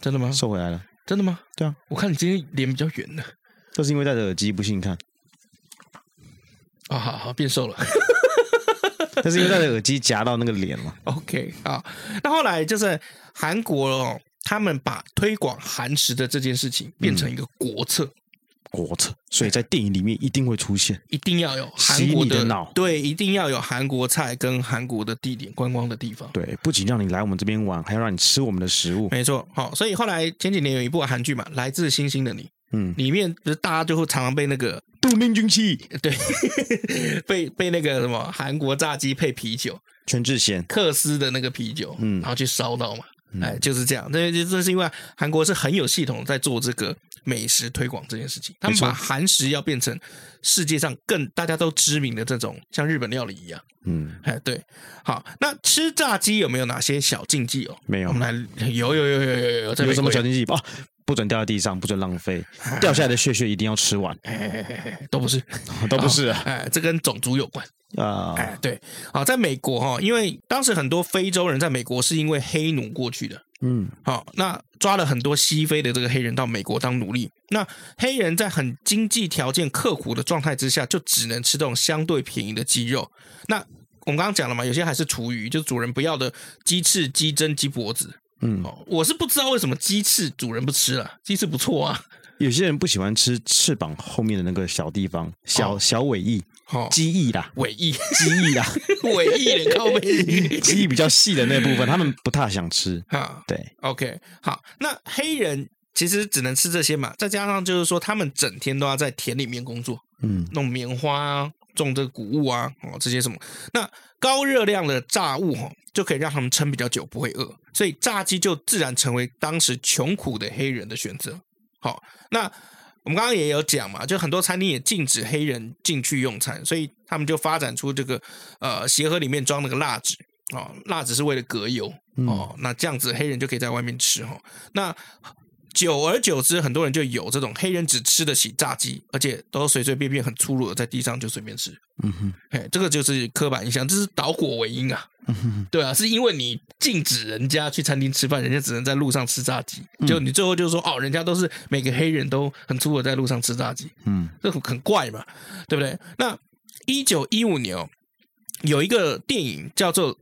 真的吗？瘦回来了。真的吗？对啊，我看你今天脸比较圆呢，就是因为戴着耳机，不信你看。啊，好好变瘦了，但是因为戴着耳机夹到那个脸了。OK 啊，那后来就是韩国哦，他们把推广韩食的这件事情变成一个国策。嗯国策，所以在电影里面一定会出现，一定要有韩国的脑，对，一定要有韩国菜跟韩国的地点观光的地方，对，不仅让你来我们这边玩，还要让你吃我们的食物，没错。好，所以后来前几年有一部韩剧嘛，《来自星星的你》，嗯，里面就是大家就会常常被那个杜明军气，对，被被那个什么韩国炸鸡配啤酒，全智贤。克斯的那个啤酒，嗯，然后去烧到嘛。哎，就是这样。这这是因为韩国是很有系统在做这个美食推广这件事情。他们把韩食要变成世界上更大家都知名的这种，像日本料理一样。嗯，哎，对。好，那吃炸鸡有没有哪些小禁忌哦？没有。我们来，有有有有有有有。有什么小禁忌？哦，不准掉在地上，不准浪费，掉下来的屑屑一定要吃完。哎，都不是，都不是。哎，这跟种族有关。啊，哎，对，好，在美国哈，因为当时很多非洲人在美国是因为黑奴过去的，嗯，好，那抓了很多西非的这个黑人到美国当奴隶，那黑人在很经济条件刻苦的状态之下，就只能吃这种相对便宜的鸡肉。那我们刚刚讲了嘛，有些还是厨余，就是主人不要的鸡翅、鸡胗、鸡脖子，嗯，我是不知道为什么鸡翅主人不吃了，鸡翅不错啊。有些人不喜欢吃翅膀后面的那个小地方，小小尾翼。哦，鸡翼啦，尾翼，鸡翼啦，尾翼的靠背，鸡翼比较细的那部分，他们不太想吃。哈，对，OK，好，那黑人其实只能吃这些嘛，再加上就是说，他们整天都要在田里面工作，嗯，弄棉花啊，种这个谷物啊，哦，这些什么，那高热量的炸物哈，就可以让他们撑比较久，不会饿，所以炸鸡就自然成为当时穷苦的黑人的选择。好，那。我们刚刚也有讲嘛，就很多餐厅也禁止黑人进去用餐，所以他们就发展出这个呃鞋盒里面装那个蜡纸哦，蜡纸是为了隔油哦，嗯、那这样子黑人就可以在外面吃哈、哦。那久而久之，很多人就有这种黑人只吃得起炸鸡，而且都随随便便很粗鲁的在地上就随便吃。嗯哼，哎，这个就是刻板印象，这是导火为因啊。嗯哼，对啊，是因为你禁止人家去餐厅吃饭，人家只能在路上吃炸鸡，就你最后就说哦，人家都是每个黑人都很粗鲁在路上吃炸鸡。嗯，这很怪嘛，对不对？那一九一五年哦，有一个电影叫做《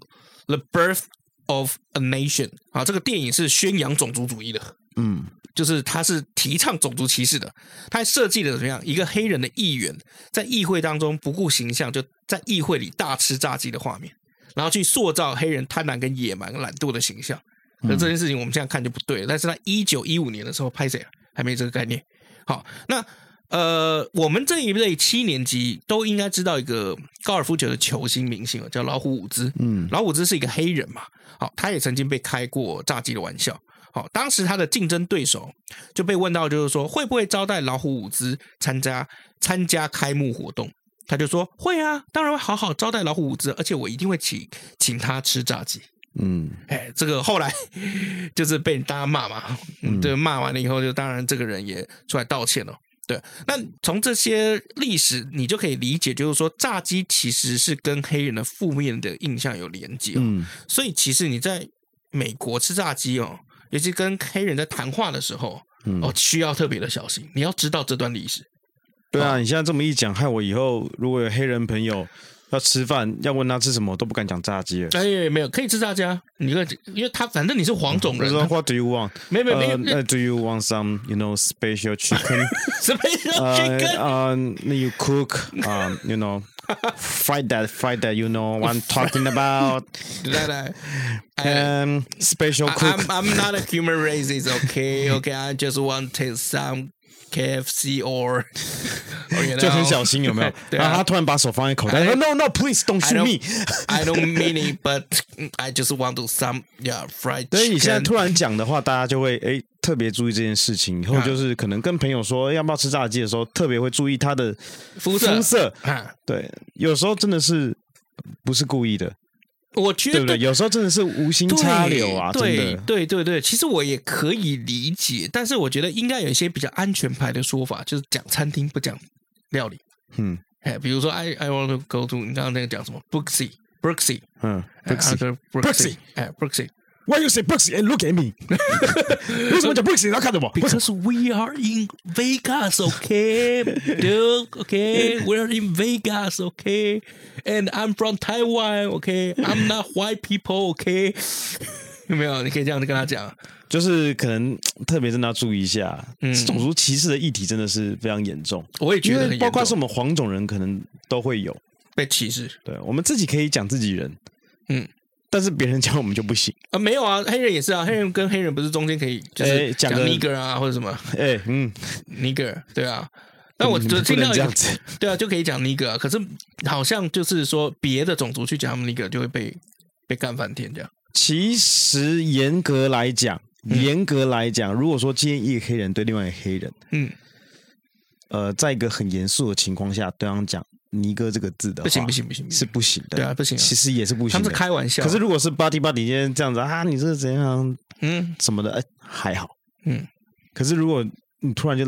The Birth of a Nation》啊，这个电影是宣扬种族主义的。嗯。就是他是提倡种族歧视的，他还设计了怎么样一个黑人的议员在议会当中不顾形象，就在议会里大吃炸鸡的画面，然后去塑造黑人贪婪跟野蛮、懒惰的形象。那这件事情我们现在看就不对了，但是在一九一五年的时候拍谁啊？还没这个概念。好，那呃，我们这一类七年级都应该知道一个高尔夫球的球星明星叫老虎伍兹。嗯，老虎伍兹是一个黑人嘛，好，他也曾经被开过炸鸡的玩笑。好，当时他的竞争对手就被问到，就是说会不会招待老虎伍兹参加参加开幕活动？他就说会啊，当然会好好招待老虎伍兹，而且我一定会请请他吃炸鸡。嗯，哎，这个后来 就是被大家骂嘛，嗯，对，骂完了以后，就当然这个人也出来道歉了。对，那从这些历史你就可以理解，就是说炸鸡其实是跟黑人的负面的印象有连接。嗯，所以其实你在美国吃炸鸡哦。尤其跟黑人在谈话的时候，嗯、哦，需要特别的小心。你要知道这段历史。对啊，哦、你现在这么一讲，害我以后如果有黑人朋友要吃饭，要问他吃什么，我都不敢讲炸鸡了。哎，没有，可以吃炸鸡啊。你可以，因为他反正你是黄种人。他说 What do you want？没没没。那 Do you want some, you know, special chicken？Special chicken？啊，那 you cook 啊，you know。Fight that, fight that, you know what I'm talking about. 来来，um, special cook. I'm I'm not a human racist, okay, okay. I just want to taste some KFC or，就很小心有没有？然后他突然把手放在口袋，No No Please don't shoot me. I don't mean it, but I just want to some yeah fried. 所以你现在突然讲的话，大家就会哎特别注意这件事情。以后就是可能跟朋友说要不要吃炸鸡的时候，特别会注意他的肤色。肤色，对，有时候真的是不是故意的。我觉得？有时候真的是无心插柳啊，对。对对对，其实我也可以理解，但是我觉得应该有一些比较安全牌的说法，就是讲餐厅不讲料理。嗯，哎，比如说 I I want to go to 你刚刚那个讲什么？Brooksy Brooksy，嗯，Brooksy，哎，Brooksy。Why you say Brooksy and look at me？为什么叫 Brooksy？他看着我。Because we are in Vegas, okay, dude, okay, we're in Vegas, okay, and I'm from Taiwan, okay, I'm not white people, okay。有没有？你可以这样子跟他讲，就是可能特别真的要注意一下，嗯，种族歧视的议题真的是非常严重。我也觉得，包括是我们黄种人，可能都会有被歧视。对，我们自己可以讲自己人，嗯。但是别人讲我们就不行啊？没有啊，黑人也是啊，黑人跟黑人不是中间可以就是讲 nigger 啊或者什么？哎，嗯，nigger 对啊。那我就尽量这样子，对啊，就可以讲 nigger 啊。可是好像就是说别的种族去讲他们 nigger 就会被被干翻天这样。其实严格来讲，严格来讲，如果说今天一个黑人对另外一个黑人，嗯，呃，在一个很严肃的情况下对方讲。尼哥这个字的话，不行不行不行，是不行的。对啊，不行。其实也是不行。他们是开玩笑。可是如果是 buddy buddy 今天这样子啊，你这是怎样？嗯，什么的？哎，还好。嗯。可是如果你突然就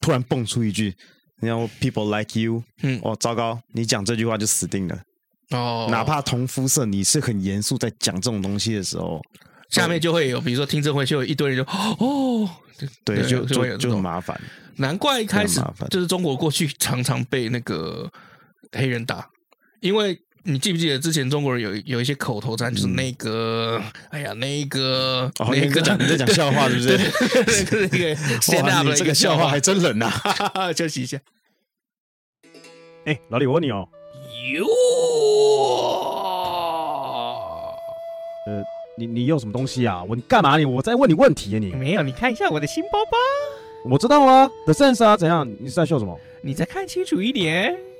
突然蹦出一句，然后 people like you，嗯，哦，糟糕，你讲这句话就死定了。哦。哪怕同肤色，你是很严肃在讲这种东西的时候，下面就会有，比如说听证会就有一堆人就哦，对，就就就很麻烦。难怪一开始就是中国过去常常被那个。黑人打，因为你记不记得之前中国人有有一些口头禅，就是那个，哎呀，那个，那个讲你在讲笑话，是不是？这个笑话还真冷呐！休息一下。哎，老李，我问你哦。哟。呃，你你用什么东西啊？我你干嘛你？我在问你问题啊你。没有，你看一下我的新包包。我知道啊，The Sense 啊，怎样？你是在笑什么？你再看清楚一点。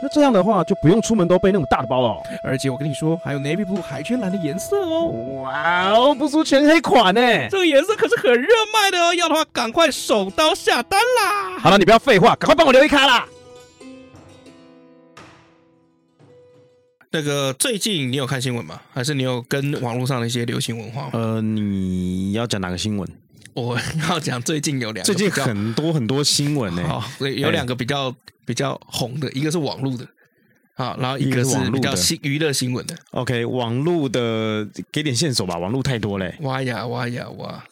那这样的话就不用出门都背那么大的包了，哦，而且我跟你说，还有 navy blue 海军蓝的颜色哦。哇哦，不输全黑款呢，这个颜色可是很热卖的哦，要的话赶快手刀下单啦！好了，你不要废话，赶快帮我留一卡啦。那个最近你有看新闻吗？还是你有跟网络上的一些流行文化？呃，你要讲哪个新闻？我要讲最近有两个最近很多很多新闻呢，有两个比较。比较红的一个是网络的，啊，然后一个是比较新娱乐新闻的。OK，网络的给点线索吧，网络太多嘞。挖呀挖呀挖！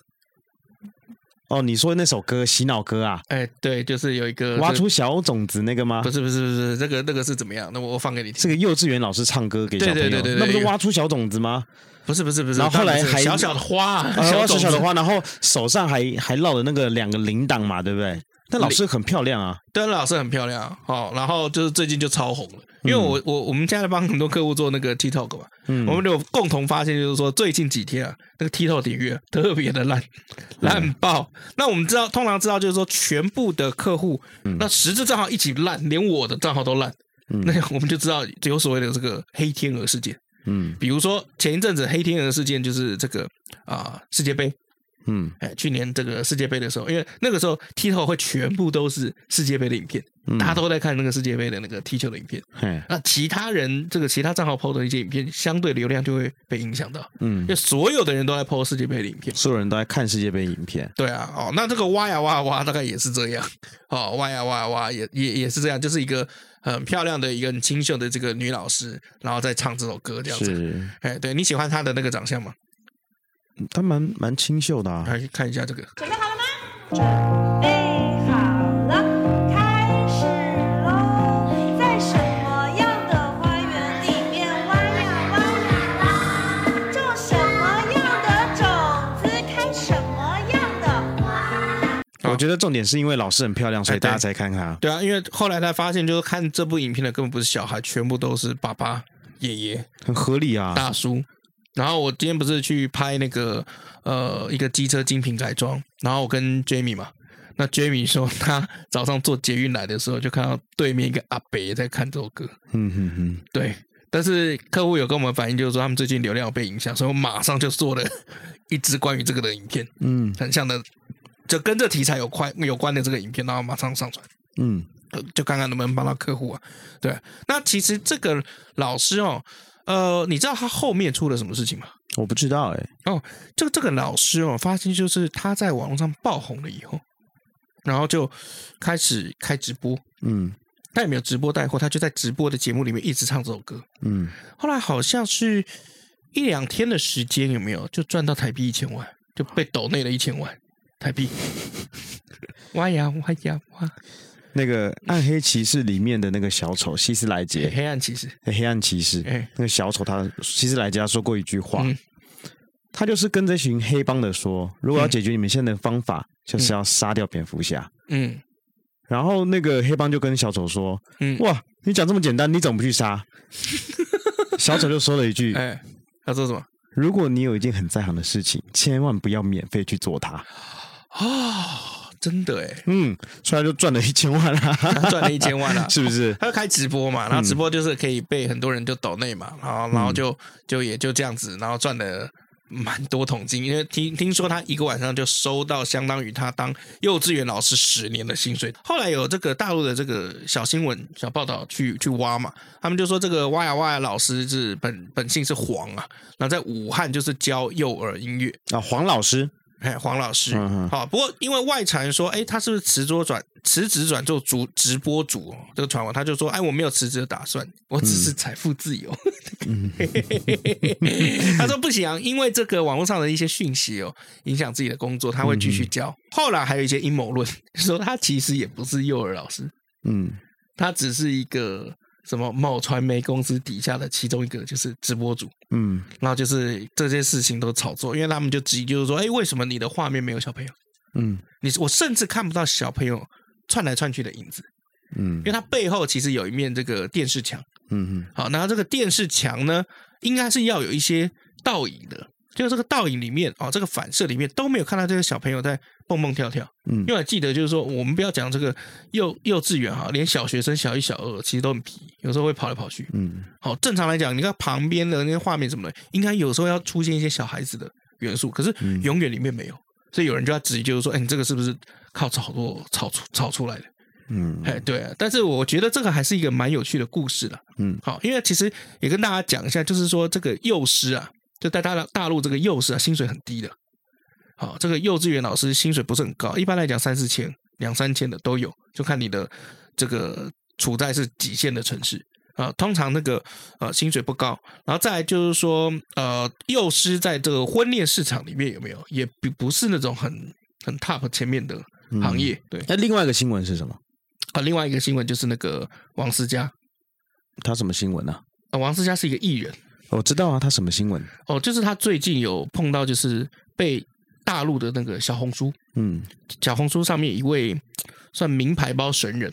哦，你说那首歌洗脑歌啊？哎，对，就是有一个挖出小种子那个吗？不是不是不是，这个那个是怎么样？那我我放给你听。这个幼稚园老师唱歌给小朋友，对对对对，那不是挖出小种子吗？不是不是不是，然后后来还小小的花，小小的花，然后手上还还绕着那个两个铃铛嘛，对不对？但老师很漂亮啊，对，老师很漂亮，哦，然后就是最近就超红了，因为我我我们家在帮很多客户做那个 TikTok 嘛，嗯，我们有共同发现就是说最近几天啊，那个 TikTok 点阅特别的烂，烂爆。那我们知道，通常知道就是说全部的客户，那十只账号一起烂，连我的账号都烂，那我们就知道有所谓的这个黑天鹅事件，嗯，比如说前一阵子黑天鹅事件就是这个啊世界杯。嗯，哎，去年这个世界杯的时候，因为那个时候 TikTok 会全部都是世界杯的影片，嗯、大家都在看那个世界杯的那个踢球的影片。嘿那其他人这个其他账号 PO 的一些影片，相对流量就会被影响到。嗯，因为所有的人都在 PO 世界杯的影片，所有人都在看世界杯影片。对啊，哦，那这个挖呀挖呀挖，大概也是这样。哦，挖呀挖呀挖，也也也是这样，就是一个很漂亮的一个很清秀的这个女老师，然后在唱这首歌这样子。是，哎，对，你喜欢她的那个长相吗？他蛮蛮清秀的啊，来看一下这个。准备好了吗？准备好了，开始喽！在什么样的花园里面挖呀挖呀挖？种什么样的种子，开什么样的花我觉得重点是因为老师很漂亮，所以大家才看他。对啊，因为后来才发现，就是看这部影片的根本不是小孩，全部都是爸爸、爷爷，很合理啊，大叔。然后我今天不是去拍那个呃一个机车精品改装，然后我跟 Jamie 嘛，那 Jamie 说他早上坐捷运来的时候，就看到对面一个阿伯在看这首歌。嗯嗯嗯，对。但是客户有跟我们反映，就是说他们最近流量有被影响，所以我马上就做了一支关于这个的影片。嗯，很像的，就跟这题材有关有关的这个影片，然后马上上传。嗯，就看看能不能帮到客户啊。对，那其实这个老师哦。呃，你知道他后面出了什么事情吗？我不知道哎、欸。哦，这个这个老师哦，发现就是他在网络上爆红了以后，然后就开始开直播。嗯，他也没有直播带货，他就在直播的节目里面一直唱这首歌。嗯，后来好像是一两天的时间，有没有就赚到台币一千万，就被抖内了一千万台币。哇呀哇呀哇！那个暗黑骑士里面的那个小丑希斯莱杰，黑暗骑士，黑暗骑士，那个小丑他希斯莱杰他说过一句话，他就是跟这群黑帮的说，如果要解决你们现在的方法，就是要杀掉蝙蝠侠。嗯，然后那个黑帮就跟小丑说，嗯，哇，你讲这么简单，你怎么不去杀？小丑就说了一句，哎，他说什么？如果你有一件很在行的事情，千万不要免费去做它。啊。真的哎，嗯，出来就赚了一千万了，赚了一千万了，是不是？他就开直播嘛，然后直播就是可以被很多人就抖内嘛，然后然后就就也就这样子，然后赚了蛮多桶金，因为听听说他一个晚上就收到相当于他当幼稚园老师十年的薪水。后来有这个大陆的这个小新闻小报道去去挖嘛，他们就说这个挖呀挖呀老师是本本姓是黄啊，然后在武汉就是教幼儿音乐啊，黄老师。哎，黄老师，好，不过因为外传说，哎，他是不是辞桌转辞职转做主直播主？这个传闻，他就说，哎，我没有辞职的打算，我只是财富自由。嗯、他说不行啊，因为这个网络上的一些讯息哦，影响自己的工作，他会继续教。嗯、后来还有一些阴谋论 说，他其实也不是幼儿老师，嗯，他只是一个。什么某传媒公司底下的其中一个就是直播主，嗯，然后就是这些事情都炒作，因为他们就质疑，就是说，哎，为什么你的画面没有小朋友？嗯，你我甚至看不到小朋友窜来窜去的影子，嗯，因为它背后其实有一面这个电视墙，嗯嗯，好，然后这个电视墙呢，应该是要有一些倒影的。就这个倒影里面哦，这个反射里面都没有看到这个小朋友在蹦蹦跳跳。嗯，因为记得就是说，我们不要讲这个幼幼稚园哈，连小学生小一、小二其实都很皮，有时候会跑来跑去。嗯，好，正常来讲，你看旁边的那些画面什么的，应该有时候要出现一些小孩子的元素，可是永远里面没有，所以有人就要质疑，就是说，哎，你这个是不是靠炒作炒出炒出来的？嗯，哎，对啊，但是我觉得这个还是一个蛮有趣的故事的。嗯，好，因为其实也跟大家讲一下，就是说这个幼师啊。就在大大大陆这个幼师啊，薪水很低的。好，这个幼稚园老师薪水不是很高，一般来讲三四千、两三千的都有，就看你的这个处在是几线的城市啊。通常那个呃薪水不高，然后再来就是说呃幼师在这个婚恋市场里面有没有，也不不是那种很很 top 前面的行业。嗯、对，那另外一个新闻是什么？啊，另外一个新闻就是那个王思佳，他什么新闻呢？啊，王思佳是一个艺人。我知道啊，他什么新闻？哦，就是他最近有碰到，就是被大陆的那个小红书，嗯，小红书上面一位算名牌包神人，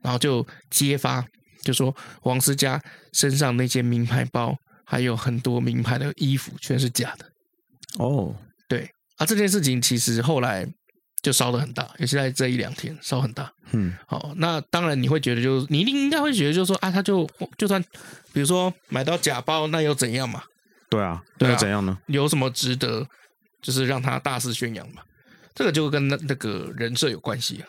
然后就揭发，就说王思佳身上那件名牌包，还有很多名牌的衣服，全是假的。哦，对，啊，这件事情其实后来就烧的很大，尤其在这一两天烧很大。嗯，好，那当然你会觉得，就是你一定应该会觉得，就是说啊，他就就算。比如说买到假包，那又怎样嘛？对啊，那又怎样呢？有什么值得就是让他大肆宣扬嘛？这个就跟那那个人设有关系啊。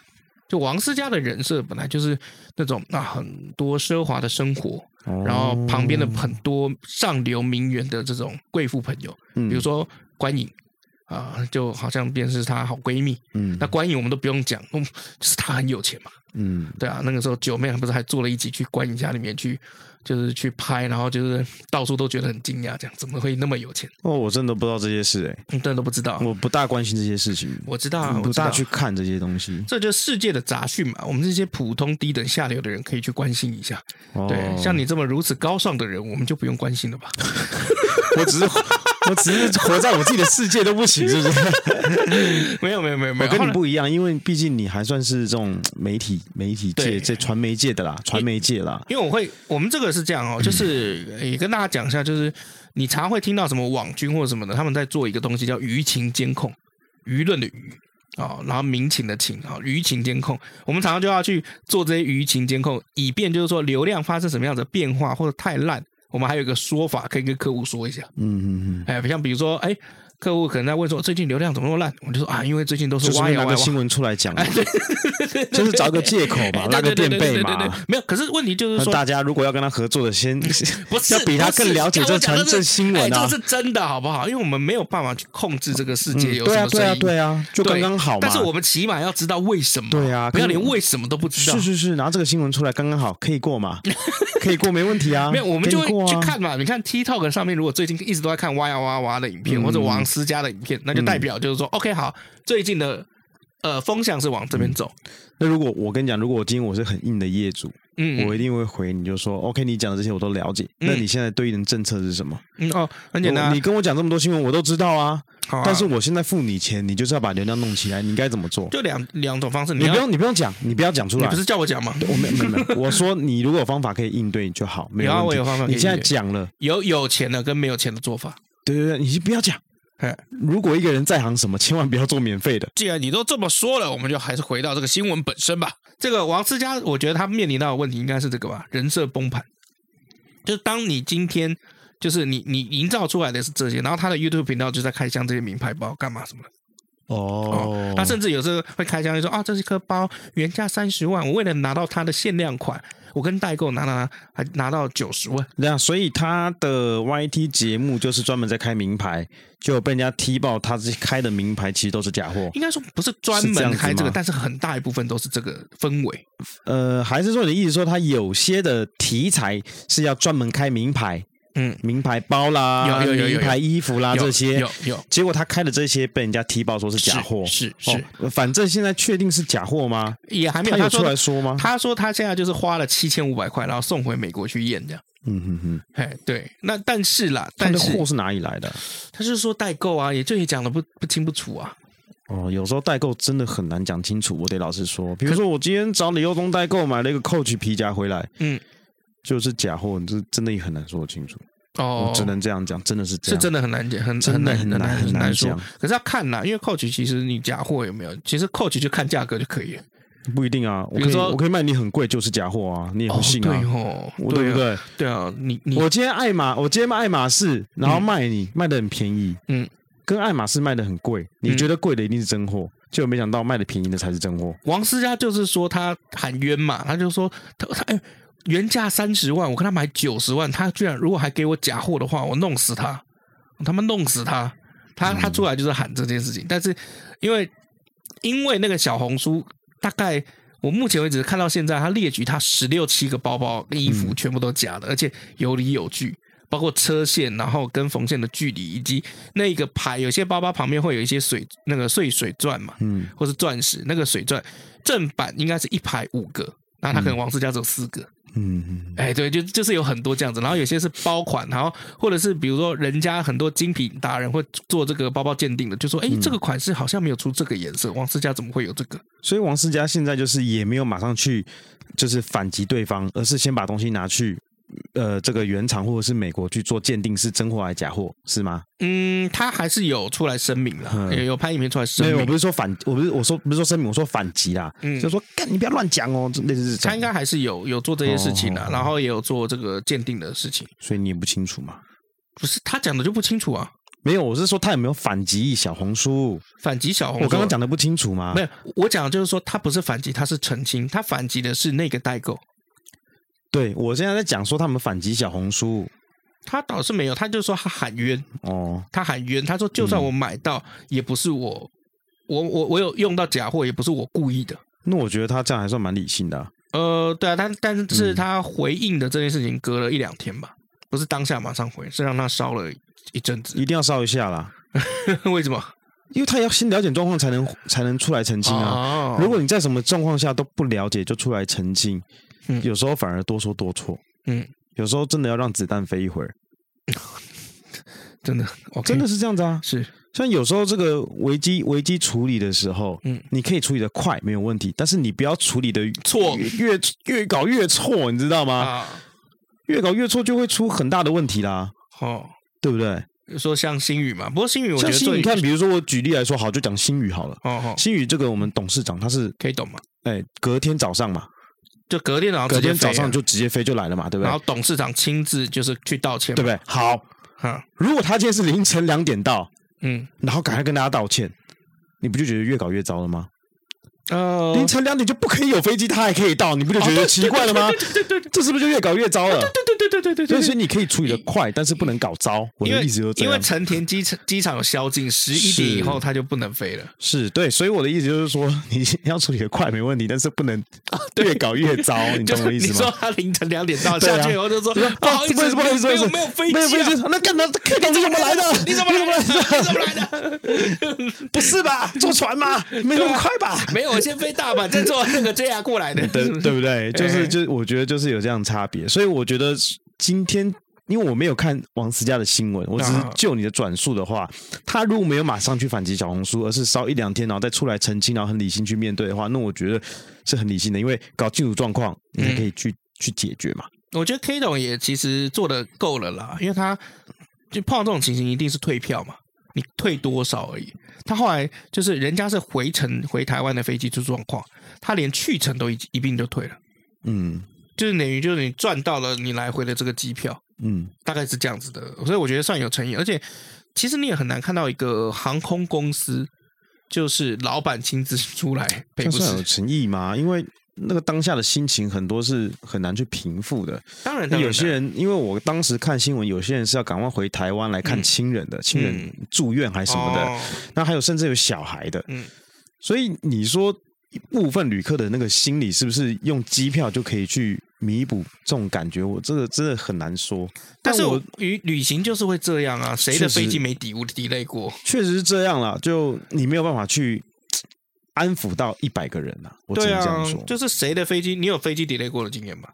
就王思佳的人设本来就是那种啊很多奢华的生活，哦、然后旁边的很多上流名媛的这种贵妇朋友，嗯、比如说关颖啊，就好像便是她好闺蜜。嗯，那关颖我们都不用讲，嗯，就是她很有钱嘛。嗯，对啊，那个时候九妹还不是还做了一集去关颖家里面去。就是去拍，然后就是到处都觉得很惊讶，这样怎么会那么有钱？哦，我真的不知道这些事，哎，你真的都不知道？我不大关心这些事情，我知道，不大去看这些东西。这就是世界的杂讯嘛，我们这些普通低等下流的人可以去关心一下。哦、对，像你这么如此高尚的人，我们就不用关心了吧？我只是我只是活在我自己的世界都不行，是不是？没有没有没有没有，我跟你不一样，因为毕竟你还算是这种媒体媒体界这传媒界的啦，传媒界啦。因为我会，我们这个是这样哦，就是也跟大家讲一下，就是你常会听到什么网军或者什么的，他们在做一个东西叫舆情监控，舆论的舆啊，然后民情的情啊，舆情监控。我们常常就要去做这些舆情监控，以便就是说流量发生什么样的变化或者太烂。我们还有一个说法可以跟客户说一下，嗯嗯嗯，哎，像比如说，哎。客户可能在问说，最近流量怎么那么烂？我就说啊，因为最近都是挖呀挖。新闻出来讲，就是找个借口嘛，拉个垫背嘛。没有，可是问题就是说，大家如果要跟他合作的，先 不是 要比他更了解这传这新闻啊，这是真的好不好？因为我们没有办法去控制这个世界有什么声音，对啊，对啊，就刚刚好嘛。但是我们起码要知道为什么，对啊，不要连为什么都不知道。是是是，拿这个新闻出来刚刚好，可以过嘛？可以过，没问题啊。没有，我们就会去看嘛。你看 TikTok 上面，如果最近一直都在看挖呀挖挖的影片，或者王思佳的影片，那就代表就是说、嗯、，OK，好，最近的呃风向是往这边走、嗯。那如果我跟你讲，如果我今天我是很硬的业主，嗯，我一定会回你，就说 OK，你讲的这些我都了解。嗯、那你现在对应的政策是什么？嗯哦，很简单、啊，你跟我讲这么多新闻，我都知道啊。啊但是我现在付你钱，你就是要把流量弄起来，你应该怎么做？就两两种方式，你，你不用你不用讲，你不要讲出来。你不是叫我讲吗？我没没没，我说你如果有方法可以应对就好，没有问题。有啊，我有方法。你现在讲了，有有钱的跟没有钱的做法。对对对，你就不要讲。如果一个人在行什么，千万不要做免费的。既然你都这么说了，我们就还是回到这个新闻本身吧。这个王思佳，我觉得他面临到的问题应该是这个吧，人设崩盘。就是当你今天，就是你你营造出来的是这些，然后他的 YouTube 频道就在开箱这些名牌包，干嘛什么的。哦，他甚至有时候会开箱就说啊，这是一颗包原价三十万，我为了拿到它的限量款。我跟代购拿拿还拿到九十万，这样，所以他的 YT 节目就是专门在开名牌，就被人家踢爆，他这些开的名牌其实都是假货。应该说不是专门开这个，但是很大一部分都是这个氛围。呃，还是说你意思说他有些的题材是要专门开名牌？嗯，名牌包啦，有有有名牌衣服啦，这些有有。结果他开的这些被人家踢爆说是假货，是是。反正现在确定是假货吗？也还没有。他有出来说吗？他说他现在就是花了七千五百块，然后送回美国去验这样。嗯哼哼，哎，对。那但是啦，但是货是哪里来的？他是说代购啊，也就也讲的不不清不楚啊。哦，有时候代购真的很难讲清楚，我得老实说。比如说我今天找李优东代购买了一个 Coach 皮夹回来，嗯。就是假货，这真的也很难说得清楚。哦，我只能这样讲，真的是这样，是真的很难讲，很真的很难很难说。可是要看呐，因为 Coach 其实你假货有没有？其实 Coach 就看价格就可以了。不一定啊，比如说我可以卖你很贵，就是假货啊，你也不信啊？对哦，对不对？对啊，你你我今天爱马，我今天卖爱马仕，然后卖你卖的很便宜，嗯，跟爱马仕卖的很贵，你觉得贵的一定是真货，结果没想到卖的便宜的才是真货。王思佳就是说他喊冤嘛，他就说他他哎。原价三十万，我跟他买九十万，他居然如果还给我假货的话，我弄死他，我他妈弄死他！他他出来就是喊这件事情，但是因为因为那个小红书，大概我目前为止看到现在，他列举他十六七个包包、衣服全部都假的，而且有理有据，包括车线，然后跟缝线的距离，以及那个牌，有些包包旁边会有一些水那个碎水钻嘛，嗯，或是钻石，那个水钻正版应该是一排五个，那他可能王思佳只有四个。嗯嗯嗯，哎，对，就就是有很多这样子，然后有些是包款，然后或者是比如说人家很多精品达人会做这个包包鉴定的，就说，哎，这个款式好像没有出这个颜色，王思佳怎么会有这个？所以王思佳现在就是也没有马上去就是反击对方，而是先把东西拿去。呃，这个原厂或者是美国去做鉴定是真货还是假货，是吗？嗯，他还是有出来声明了，嗯、有拍影片出来声明。没有，我不是说反，我不是我说不是说声明，我说反击啦。嗯，就说干，你不要乱讲哦，类似。他应该还是有有做这些事情的，哦、然后也有做这个鉴定的事情。所以你也不清楚吗？不是，他讲的就不清楚啊。没有，我是说他有没有反击小红书？反击小红书，我刚刚讲的不清楚吗？没有，我讲的就是说他不是反击，他是澄清，他反击的是那个代购。对，我现在在讲说他们反击小红书，他倒是没有，他就说他喊冤哦，他喊冤，他说就算我买到，嗯、也不是我，我我我有用到假货，也不是我故意的。那我觉得他这样还算蛮理性的、啊。呃，对啊，但但是是他回应的这件事情隔了一两天吧，不是当下马上回，是让他烧了一阵子，一定要烧一下啦。为什么？因为他要先了解状况，才能才能出来澄清啊。哦、如果你在什么状况下都不了解，就出来澄清。嗯，有时候反而多说多错。嗯，有时候真的要让子弹飞一会儿。真的，okay, 真的是这样子啊。是，像有时候这个危机危机处理的时候，嗯，你可以处理的快没有问题，但是你不要处理的错，越越搞越错，你知道吗？啊，越搞越错就会出很大的问题啦。哦，对不对？说像新宇嘛，不过新宇我觉得你看，比如说我举例来说，好，就讲新宇好了。哦哦，星宇这个我们董事长他是可以懂吗？哎，隔天早上嘛。就隔天早上，隔天早上就直接飞就来了嘛，对不对？然后董事长亲自就是去道歉，对不对？好，哈，如果他今天是凌晨两点到，嗯，然后赶快跟大家道歉，你不就觉得越搞越糟了吗？呃，凌晨两点就不可以有飞机，他还可以到，你不就觉得奇怪了吗？对对对，这是不是就越搞越糟了？对对对对对对对，所以你可以处理的快，但是不能搞糟。我的意思就是因为成田机场机场有宵禁，十一点以后它就不能飞了。是对，所以我的意思就是说，你要处理的快没问题，但是不能 越搞越糟。你懂我意思吗？你说他凌晨两点到下去以后就说不好意思，不好意思，没有没有飞机，没有飞机，那干嘛？你怎么来的？你怎么来的？你怎么来的？不是吧？坐船吗？没那么快吧？没有，我先飞大阪。再坐那个 JR 过来的，对对不对？就是就我觉得就是有这样差别，所以我觉得今天因为我没有看王思佳的新闻，我只是就你的转述的话，他如果没有马上去反击小红书，而是烧一两天，然后再出来澄清，然后很理性去面对的话，那我觉得是很理性的，因为搞清楚状况，你才可以去去解决嘛。我觉得 K 董也其实做的够了啦，因为他就碰到这种情形，一定是退票嘛，你退多少而已。他后来就是人家是回程回台湾的飞机出状况，他连去程都一一并就退了，嗯，就是等于就是你赚到了你来回的这个机票，嗯，大概是这样子的，所以我觉得算有诚意，而且其实你也很难看到一个航空公司就是老板亲自出来赔，不算有诚意吗？因为。那个当下的心情很多是很难去平复的。当然，当然，有些人因为我当时看新闻，有些人是要赶快回台湾来看亲人的，嗯、亲人住院还是什么的。哦、那还有甚至有小孩的。嗯，所以你说部分旅客的那个心理是不是用机票就可以去弥补这种感觉？我这个真的很难说。但是我旅旅行就是会这样啊，谁的飞机没抵无 delay 过？确实是这样啦，就你没有办法去。安抚到一百个人呐、啊，我只能这样说。就是谁的飞机，你有飞机 delay 过的经验吗？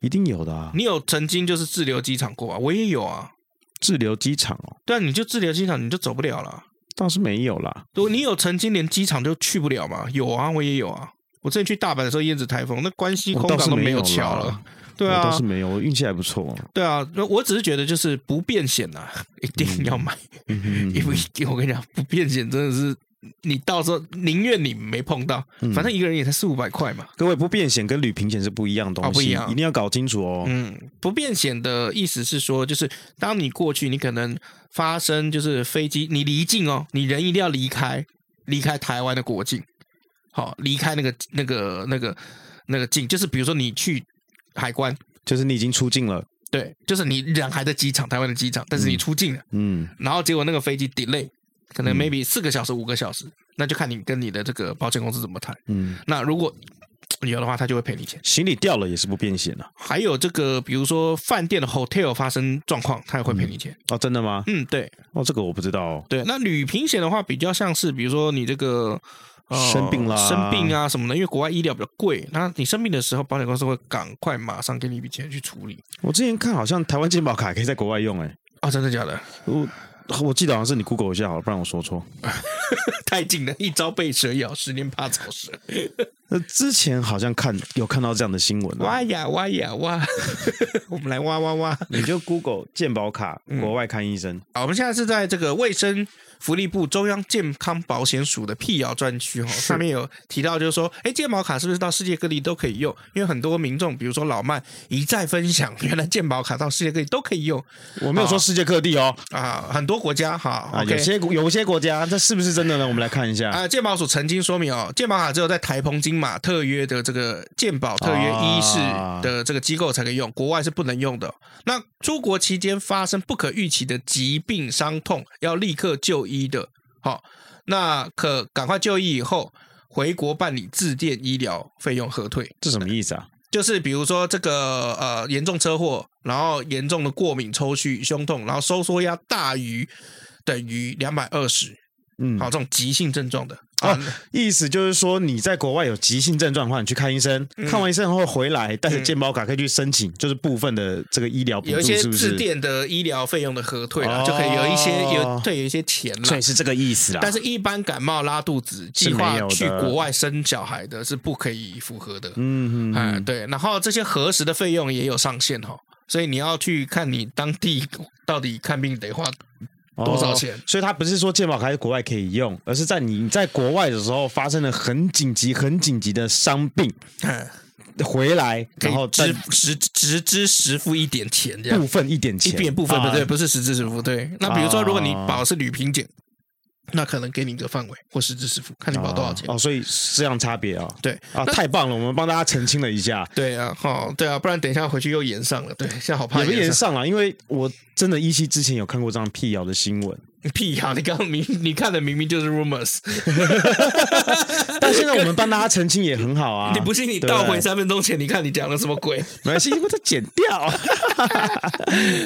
一定有的啊。你有曾经就是滞留机场过啊？我也有啊。滞留机场哦？对啊，你就滞留机场，你就走不了了。倒是没有啦。对，你有曾经连机场都去不了吗？有啊，我也有啊。我之前去大阪的时候，燕子台风，那关西空港都没有桥了。对啊，倒是没有，我运气还不错、啊。对啊，我只是觉得就是不变险呐、啊，一定要买，嗯、因为我跟你讲，不变险真的是。你到时候宁愿你没碰到，反正一个人也才四五百块嘛。各位，不变险跟旅平险是不一样的东西，哦、不一样，一定要搞清楚哦。嗯，不变险的意思是说，就是当你过去，你可能发生就是飞机你离境哦，你人一定要离开离开台湾的国境，好，离开那个那个那个那个境，就是比如说你去海关，就是你已经出境了，对，就是你人还在机场，台湾的机场，但是你出境了，嗯，然后结果那个飞机 delay。可能 maybe 四个小时、五个小时，那就看你跟你的这个保险公司怎么谈。嗯，那如果有的话，他就会赔你钱。行李掉了也是不变险的。还有这个，比如说饭店的 hotel 发生状况，他也会赔你钱。哦，真的吗？嗯，对。哦，这个我不知道哦。对，那旅平险的话，比较像是比如说你这个生病啦、生病啊什么的，因为国外医疗比较贵，那你生病的时候，保险公司会赶快马上给你一笔钱去处理。我之前看好像台湾健保卡可以在国外用，哎。啊，真的假的？我。我记得好像是你 Google 一下好了，不然我说错。太近了，一朝被蛇咬，十年怕草蛇。那之前好像看有看到这样的新闻，挖呀挖呀挖，我们来挖挖挖。你就 Google 健保卡国外看医生。好，我们现在是在这个卫生。福利部中央健康保险署的辟谣专区哈，上面有提到，就是说，哎，健保卡是不是到世界各地都可以用？因为很多民众，比如说老曼一再分享，原来健保卡到世界各地都可以用。我没有说世界各地哦，啊，很多国家哈，啊，有些有些国家，这是不是真的呢？我们来看一下啊，健保署曾经说明哦，健保卡只有在台澎金马特约的这个健保特约医事的这个机构才可以用，国外是不能用的。那出国期间发生不可预期的疾病伤痛，要立刻就医的。好，那可赶快就医以后回国办理自垫医疗费用核退，这什么意思啊？就是比如说这个呃严重车祸，然后严重的过敏、抽搐、胸痛，然后收缩压大于等于两百二十，嗯，好，这种急性症状的。啊，意思就是说，你在国外有急性症状的话，你去看医生，嗯、看完医生后回来，带着健保卡可以去申请，就是部分的这个医疗补助，有一些自垫的医疗费用的核退了，哦、就可以有一些有退有一些钱了。所以是这个意思啦。但是，一般感冒拉肚子计划去国外生小孩的是不可以符合的。嗯嗯，哎，对。然后这些核实的费用也有上限哈，所以你要去看你当地到底看病得花。多少钱？哦，所以他不是说健保卡在国外可以用，而是在你在国外的时候发生了很紧急、很紧急的伤病，回来然后支实直支实付一点钱，这样部分一点钱，一点部分不对，不是实支实付。对，那比如说如果你保的是旅平险。那可能给你一个范围或实支实付，看你保多少钱哦，哦。所以是这样差别啊。对啊，太棒了，我们帮大家澄清了一下。对啊，好，对啊，不然等一下回去又延上了。对，现在好怕。也不延上了，因为我真的依稀之前有看过这样辟谣的新闻。辟谣，你刚刚明你看的明明就是 rumors。但现在我们帮大家澄清也很好啊。你不信，你倒回三分钟前，你看你讲了什么鬼？没关系，因为它剪掉。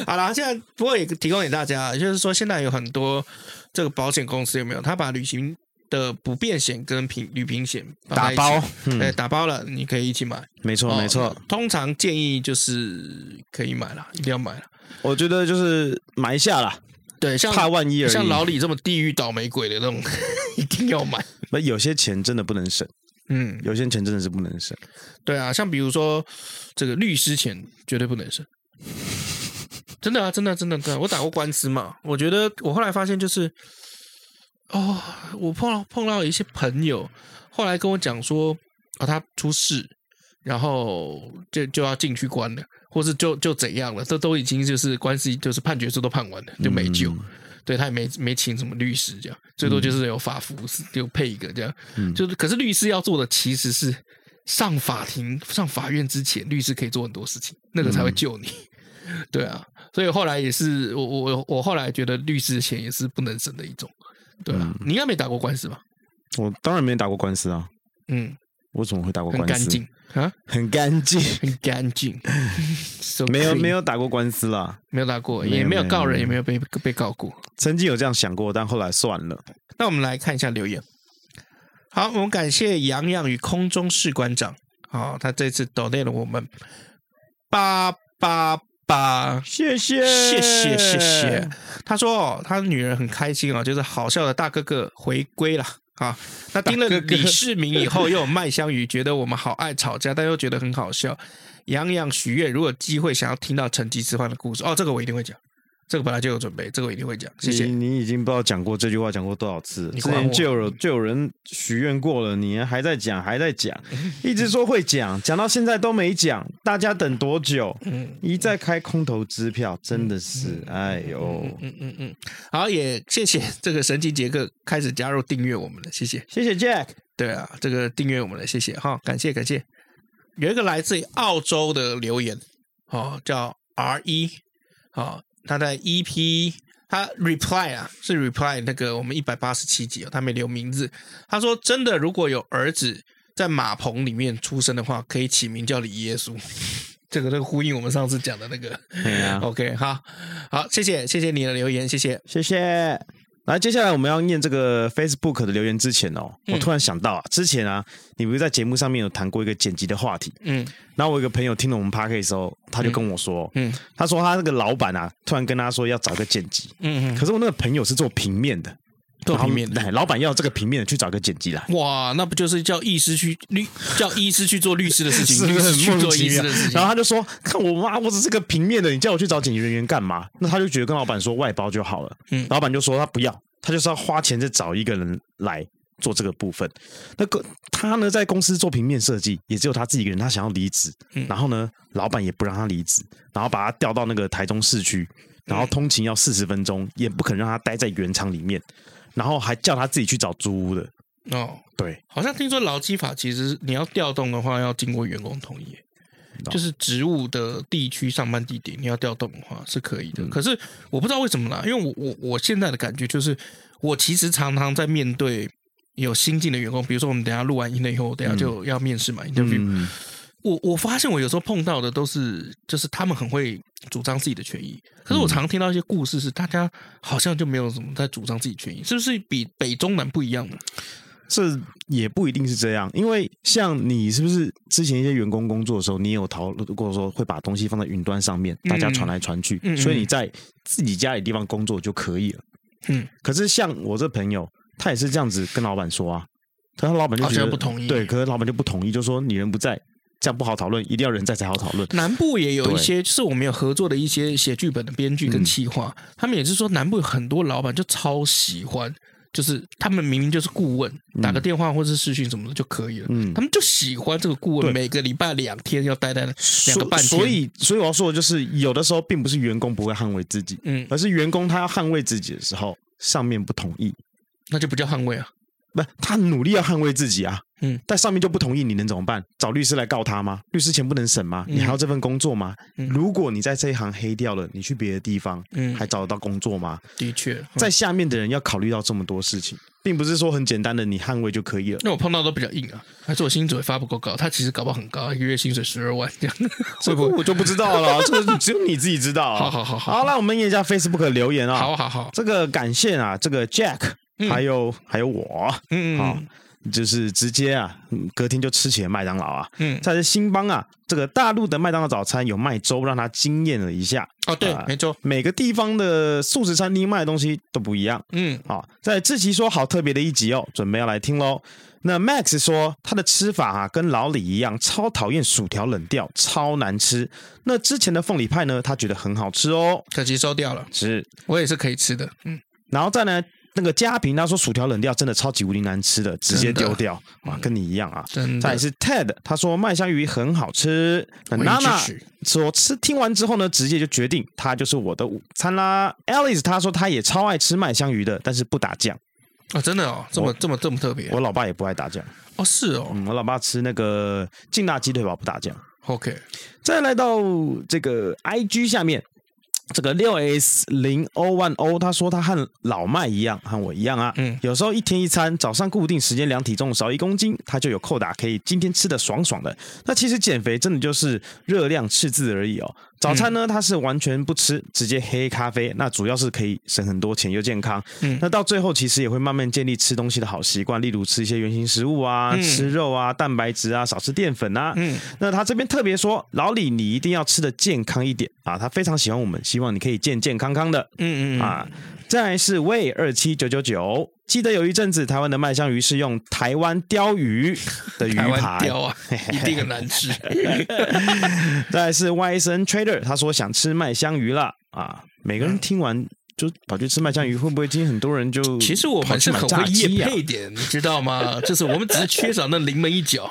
好啦，现在不过也提供给大家，就是说现在有很多。这个保险公司有没有？他把旅行的不便险跟平旅平险打包，嗯、哎，打包了，你可以一起买。没错，没错。通常建议就是可以买了，一定要买了。我觉得就是买一下啦。对，像怕万一而已。像老李这么地狱倒霉鬼的那种，一定要买。那有些钱真的不能省，嗯，有些钱真的是不能省。对啊，像比如说这个律师钱绝对不能省。真的啊，真的，真的，真的，我打过官司嘛。我觉得我后来发现就是，哦，我碰到碰到一些朋友，后来跟我讲说，啊、哦，他出事，然后就就要进去关了，或是就就怎样了，这都已经就是官司，就是判决书都判完了，就没救。嗯、对他也没没请什么律师，这样最多就是有法服就配一个这样，嗯、就是可是律师要做的其实是上法庭上法院之前，律师可以做很多事情，那个才会救你。嗯、对啊。所以后来也是我我我后来觉得律师的钱也是不能省的一种，对啊，嗯、你应该没打过官司吧？我当然没打过官司啊。嗯，我怎么会打过官司？很干净啊，很干净，很干净。so、没有没有打过官司啦，没有打过，也没有告人，也没有被被告过。曾经有这样想过，但后来算了。那我们来看一下留言。好，我们感谢洋洋与空中士官长。好，他这次 donate 了我们八八。八，谢谢，谢谢，谢谢。他说：“哦，他女儿很开心啊，就是好笑的大哥哥回归了啊。那 听了李世民以后，又有麦香鱼，觉得我们好爱吵架，但又觉得很好笑。洋洋许愿，如果机会想要听到成吉思汗的故事，哦，这个我一定会讲。”这个本来就有准备，这个我一定会讲。谢谢。你，你已经不知道讲过这句话讲过多少次，之前就有就有人许愿过了，你还在讲，还在讲，一直说会讲，讲到现在都没讲，大家等多久？嗯，一再开空头支票，真的是，哎呦，嗯嗯嗯，好，也谢谢这个神奇杰克开始加入订阅我们了，谢谢，谢谢 Jack，对啊，这个订阅我们了，谢谢哈，感谢感谢。有一个来自于澳洲的留言，哦，叫 R 一，好。他在 EP，他 reply 啊，是 reply 那个我们一百八十七集哦，他没留名字。他说：“真的，如果有儿子在马棚里面出生的话，可以起名叫李耶稣。”这个这个呼应我们上次讲的那个。对啊。OK，好，好，谢谢，谢谢你的留言，谢谢，谢谢。来，接下来我们要念这个 Facebook 的留言之前哦，我突然想到啊，之前啊，你不是在节目上面有谈过一个剪辑的话题？嗯，然后我有一个朋友听了我们 Podcast 的时候，他就跟我说，嗯，他说他那个老板啊，突然跟他说要找个剪辑，嗯嗯，可是我那个朋友是做平面的。做平面，对，老板要这个平面的去找个剪辑来。哇，那不就是叫医师去律，叫医师去做律师的事情，去做医师的事情。然后他就说：“看我妈，我只是个平面的，你叫我去找剪辑人员干嘛？”那他就觉得跟老板说外包就好了。嗯，老板就说他不要，他就是要花钱再找一个人来做这个部分。那个他呢，在公司做平面设计，也只有他自己一个人，他想要离职，然后呢，老板也不让他离职，然后把他调到那个台中市区，然后通勤要四十分钟，也不肯让他待在原厂里面。然后还叫他自己去找租屋的。哦，对，好像听说劳基法其实你要调动的话要经过员工同意，就是职务的地区上班地点你要调动的话是可以的。可是我不知道为什么啦，因为我我我现在的感觉就是，我其实常常在面对有新进的员工，比如说我们等下录完音了以后，我等下就要面试嘛，interview。我我发现我有时候碰到的都是，就是他们很会主张自己的权益。可是我常听到一些故事，是大家好像就没有什么在主张自己权益，是不是比北中南不一样呢？这也不一定是这样，因为像你是不是之前一些员工工作的时候，你有讨论过说会把东西放在云端上面，大家传来传去，嗯、所以你在自己家里地方工作就可以了。嗯，可是像我这朋友，他也是这样子跟老板说啊，他老板就觉得不同意，对，可是老板就不同意，就说你人不在，这样不好讨论，一定要人在才好讨论。南部也有一些，就是我们有合作的一些写剧本的编剧跟企划，嗯、他们也是说南部有很多老板就超喜欢。就是他们明明就是顾问，打个电话或是视讯什么的就可以了。嗯，他们就喜欢这个顾问，每个礼拜两天要待在两个半天。所以，所以我要说的就是，有的时候并不是员工不会捍卫自己，嗯，而是员工他要捍卫自己的时候，上面不同意，那就不叫捍卫啊。不，他努力要捍卫自己啊，嗯，但上面就不同意，你能怎么办？找律师来告他吗？律师钱不能省吗？你还要这份工作吗？嗯，如果你在这一行黑掉了，你去别的地方，嗯，还找得到工作吗？的确，在下面的人要考虑到这么多事情，并不是说很简单的你捍卫就可以了。那我碰到都比较硬啊，还是我薪水发不够高？他其实搞不好很高，一个月薪水十二万这样，这个我就不知道了，这个只有你自己知道。好好好好，好，来我们念一下 Facebook 留言啊，好好好，这个感谢啊，这个 Jack。还有、嗯、还有我，嗯，好，就是直接啊，隔天就吃起了麦当劳啊，嗯，再是新邦啊，这个大陆的麦当劳早餐有卖粥，让他惊艳了一下。哦，对，呃、没错，每个地方的素食餐厅卖的东西都不一样。嗯，好，在志奇说好特别的一集哦，准备要来听喽。那 Max 说他的吃法啊，跟老李一样，超讨厌薯条冷掉，超难吃。那之前的凤梨派呢，他觉得很好吃哦，可惜收掉了。是，我也是可以吃的。嗯，然后再呢。那个嘉平他说薯条冷掉真的超级无敌难吃的，直接丢掉啊，跟你一样啊。再是 Ted，他说麦香鱼很好吃。那娜娜说吃听完之后呢，直接就决定它就是我的午餐啦。Alice 他说他也超爱吃麦香鱼的，但是不打酱啊，真的哦，这么这么这么特别。我老爸也不爱打酱哦，是哦、嗯，我老爸吃那个劲辣鸡腿堡不打酱。OK，再来到这个 IG 下面。这个六 S 零 O one O，他说他和老麦一样，和我一样啊。嗯，有时候一天一餐，早上固定时间量体重，少一公斤，他就有扣打，可以今天吃的爽爽的。那其实减肥真的就是热量赤字而已哦。早餐呢，他是完全不吃，直接黑咖啡。那主要是可以省很多钱又健康。嗯，那到最后其实也会慢慢建立吃东西的好习惯，例如吃一些原型食物啊，嗯、吃肉啊，蛋白质啊，少吃淀粉啊。嗯，那他这边特别说，老李你一定要吃的健康一点啊，他非常喜欢我们，希望你可以健健康康的。嗯嗯啊。再来是魏二七九九九，记得有一阵子台湾的麦香鱼是用台湾鯛鱼的鱼 排，一定很难吃。再来是 YSN Trader，他说想吃麦香鱼了啊！每个人听完就跑去吃麦香鱼，会不会今天很多人就其实我们是很会夜配点，你知道吗？就是我们只是缺少那临门一脚。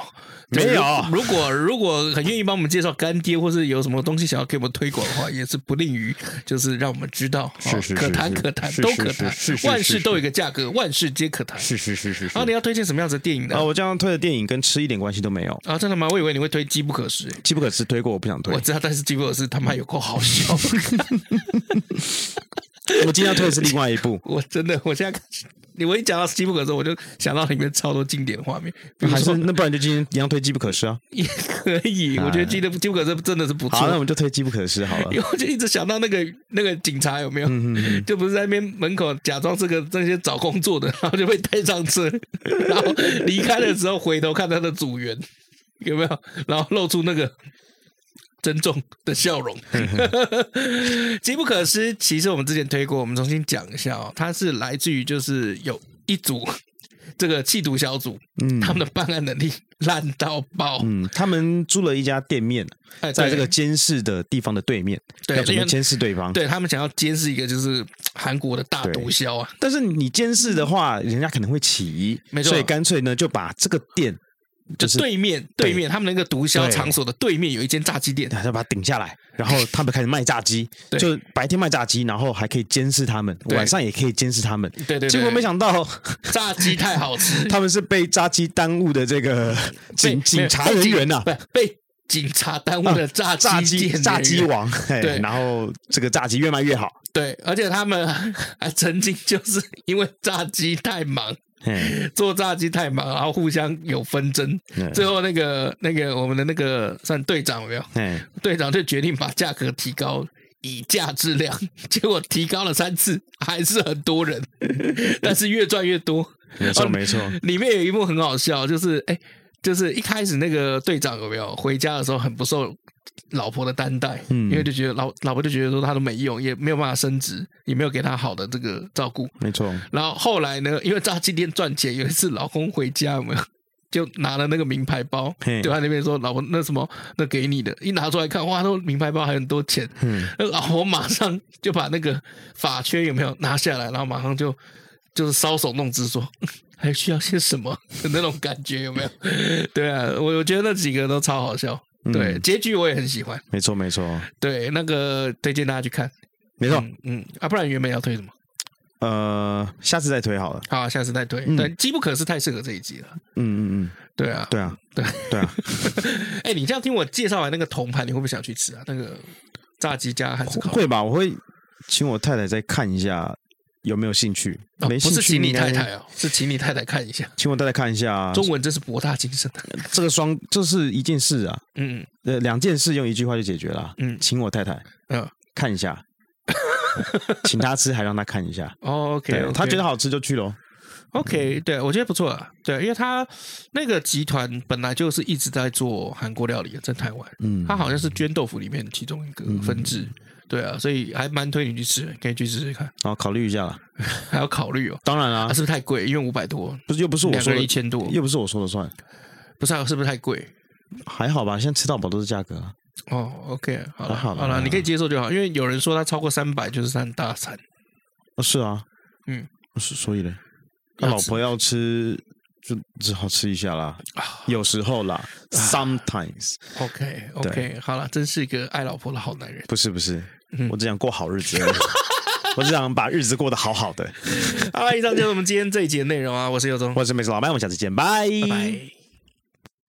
没有，如果如果很愿意帮我们介绍干爹，或是有什么东西想要给我们推广的话，也是不吝于就是让我们知道，是是可谈可谈都可谈，万事都有一个价格，万事皆可谈。是是是是。然后你要推荐什么样子的电影呢？啊，我这样推的电影跟吃一点关系都没有啊，真的吗？我以为你会推《机不可失》。机不可失推过，我不想推。我知道，但是《机不可失》他妈有够好笑。我今天要推的是另外一部，我真的，我现在。你我一讲到机不可失，我就想到里面超多经典的画面。还是那不然就今天一样推机不可失啊？也可以，我觉得机的机不可失真的是不错。好，那我们就推机不可失好了。因为我就一直想到那个那个警察有没有？嗯嗯嗯就不是在那边门口假装是个那些找工作的，然后就被带上车，然后离开的时候回头看他的组员有没有，然后露出那个。珍重的笑容，机不可失。其实我们之前推过，我们重新讲一下哦。它是来自于就是有一组这个缉毒小组，嗯，他们的办案能力烂到爆，嗯，他们租了一家店面，在这个监视的地方的对面，对，要怎么监视对方？对，他们想要监视一个就是韩国的大毒枭啊。但是你监视的话，人家可能会起疑，没错，所以干脆呢就把这个店。就对面，对面他们那个毒枭场所的对面有一间炸鸡店，他就把它顶下来，然后 他们开始卖炸鸡，就白天卖炸鸡，然后还可以监视他们，晚上也可以监视他们。对对，结果没想到炸鸡太好吃，他们是被炸鸡耽误的这个警警察人员呐，被警察耽误的炸炸鸡炸鸡王。对，然后这个炸鸡越卖越好。对，而且他们 还曾经就是因为炸鸡太忙。做炸鸡太忙，然后互相有纷争，最后那个那个我们的那个算队长有没有？队长就决定把价格提高，以价质量，结果提高了三次，还是很多人，但是越赚越多。没错没错，里面有一幕很好笑，就是哎，就是一开始那个队长有没有回家的时候很不受。老婆的担待，嗯，因为就觉得老老婆就觉得说他都没用，也没有办法升职，也没有给他好的这个照顾，没错。然后后来呢，因为炸鸡店赚钱，有一次老公回家有没有，就拿了那个名牌包，对他那边说老婆那什么那给你的，一拿出来看，哇，那名牌包还很多钱，嗯，那老婆马上就把那个发圈有没有拿下来，然后马上就就是搔首弄姿说还需要些什么 的那种感觉有没有？对啊，我我觉得那几个都超好笑。对，嗯、结局我也很喜欢。没错，没错。对，那个推荐大家去看。没错，嗯，嗯啊，不然原本要推什么？呃，下次再推好了。好，下次再推。嗯、对，机不可失太适合这一集了。嗯嗯嗯，对啊，对啊，对对啊。哎、欸，你这样听我介绍完那个铜盘，你会不会想去吃啊？那个炸鸡加韩式烤会吧？我会请我太太再看一下。有没有兴趣？没兴趣，不是请你太太哦，是请你太太看一下，请我太太看一下。中文真是博大精深的，这个双这是一件事啊，嗯，呃，两件事用一句话就解决了，嗯，请我太太，嗯，看一下，请他吃还让他看一下，OK，他觉得好吃就去喽，OK，对我觉得不错啊，对，因为他那个集团本来就是一直在做韩国料理的，在台湾，嗯，他好像是捐豆腐里面其中一个分支。对啊，所以还蛮推你去吃，可以去试试看。好，考虑一下了，还要考虑哦。当然啦，是不是太贵？因为五百多，不是又不是我说的一千多，又不是我说了算。不是，是不是太贵？还好吧，现在吃到饱都是价格。哦，OK，好了，好了，你可以接受就好。因为有人说他超过三百就是三大餐。哦，是啊，嗯，是，所以呢，他老婆要吃。就只好吃一下啦，有时候啦，sometimes。OK，OK，好了，真是一个爱老婆的好男人。不是不是，我只想过好日子，我只想把日子过得好好的。好了，以上就是我们今天这一集的内容啊，我是尤忠，我是美食老麦，我们下次见，拜拜。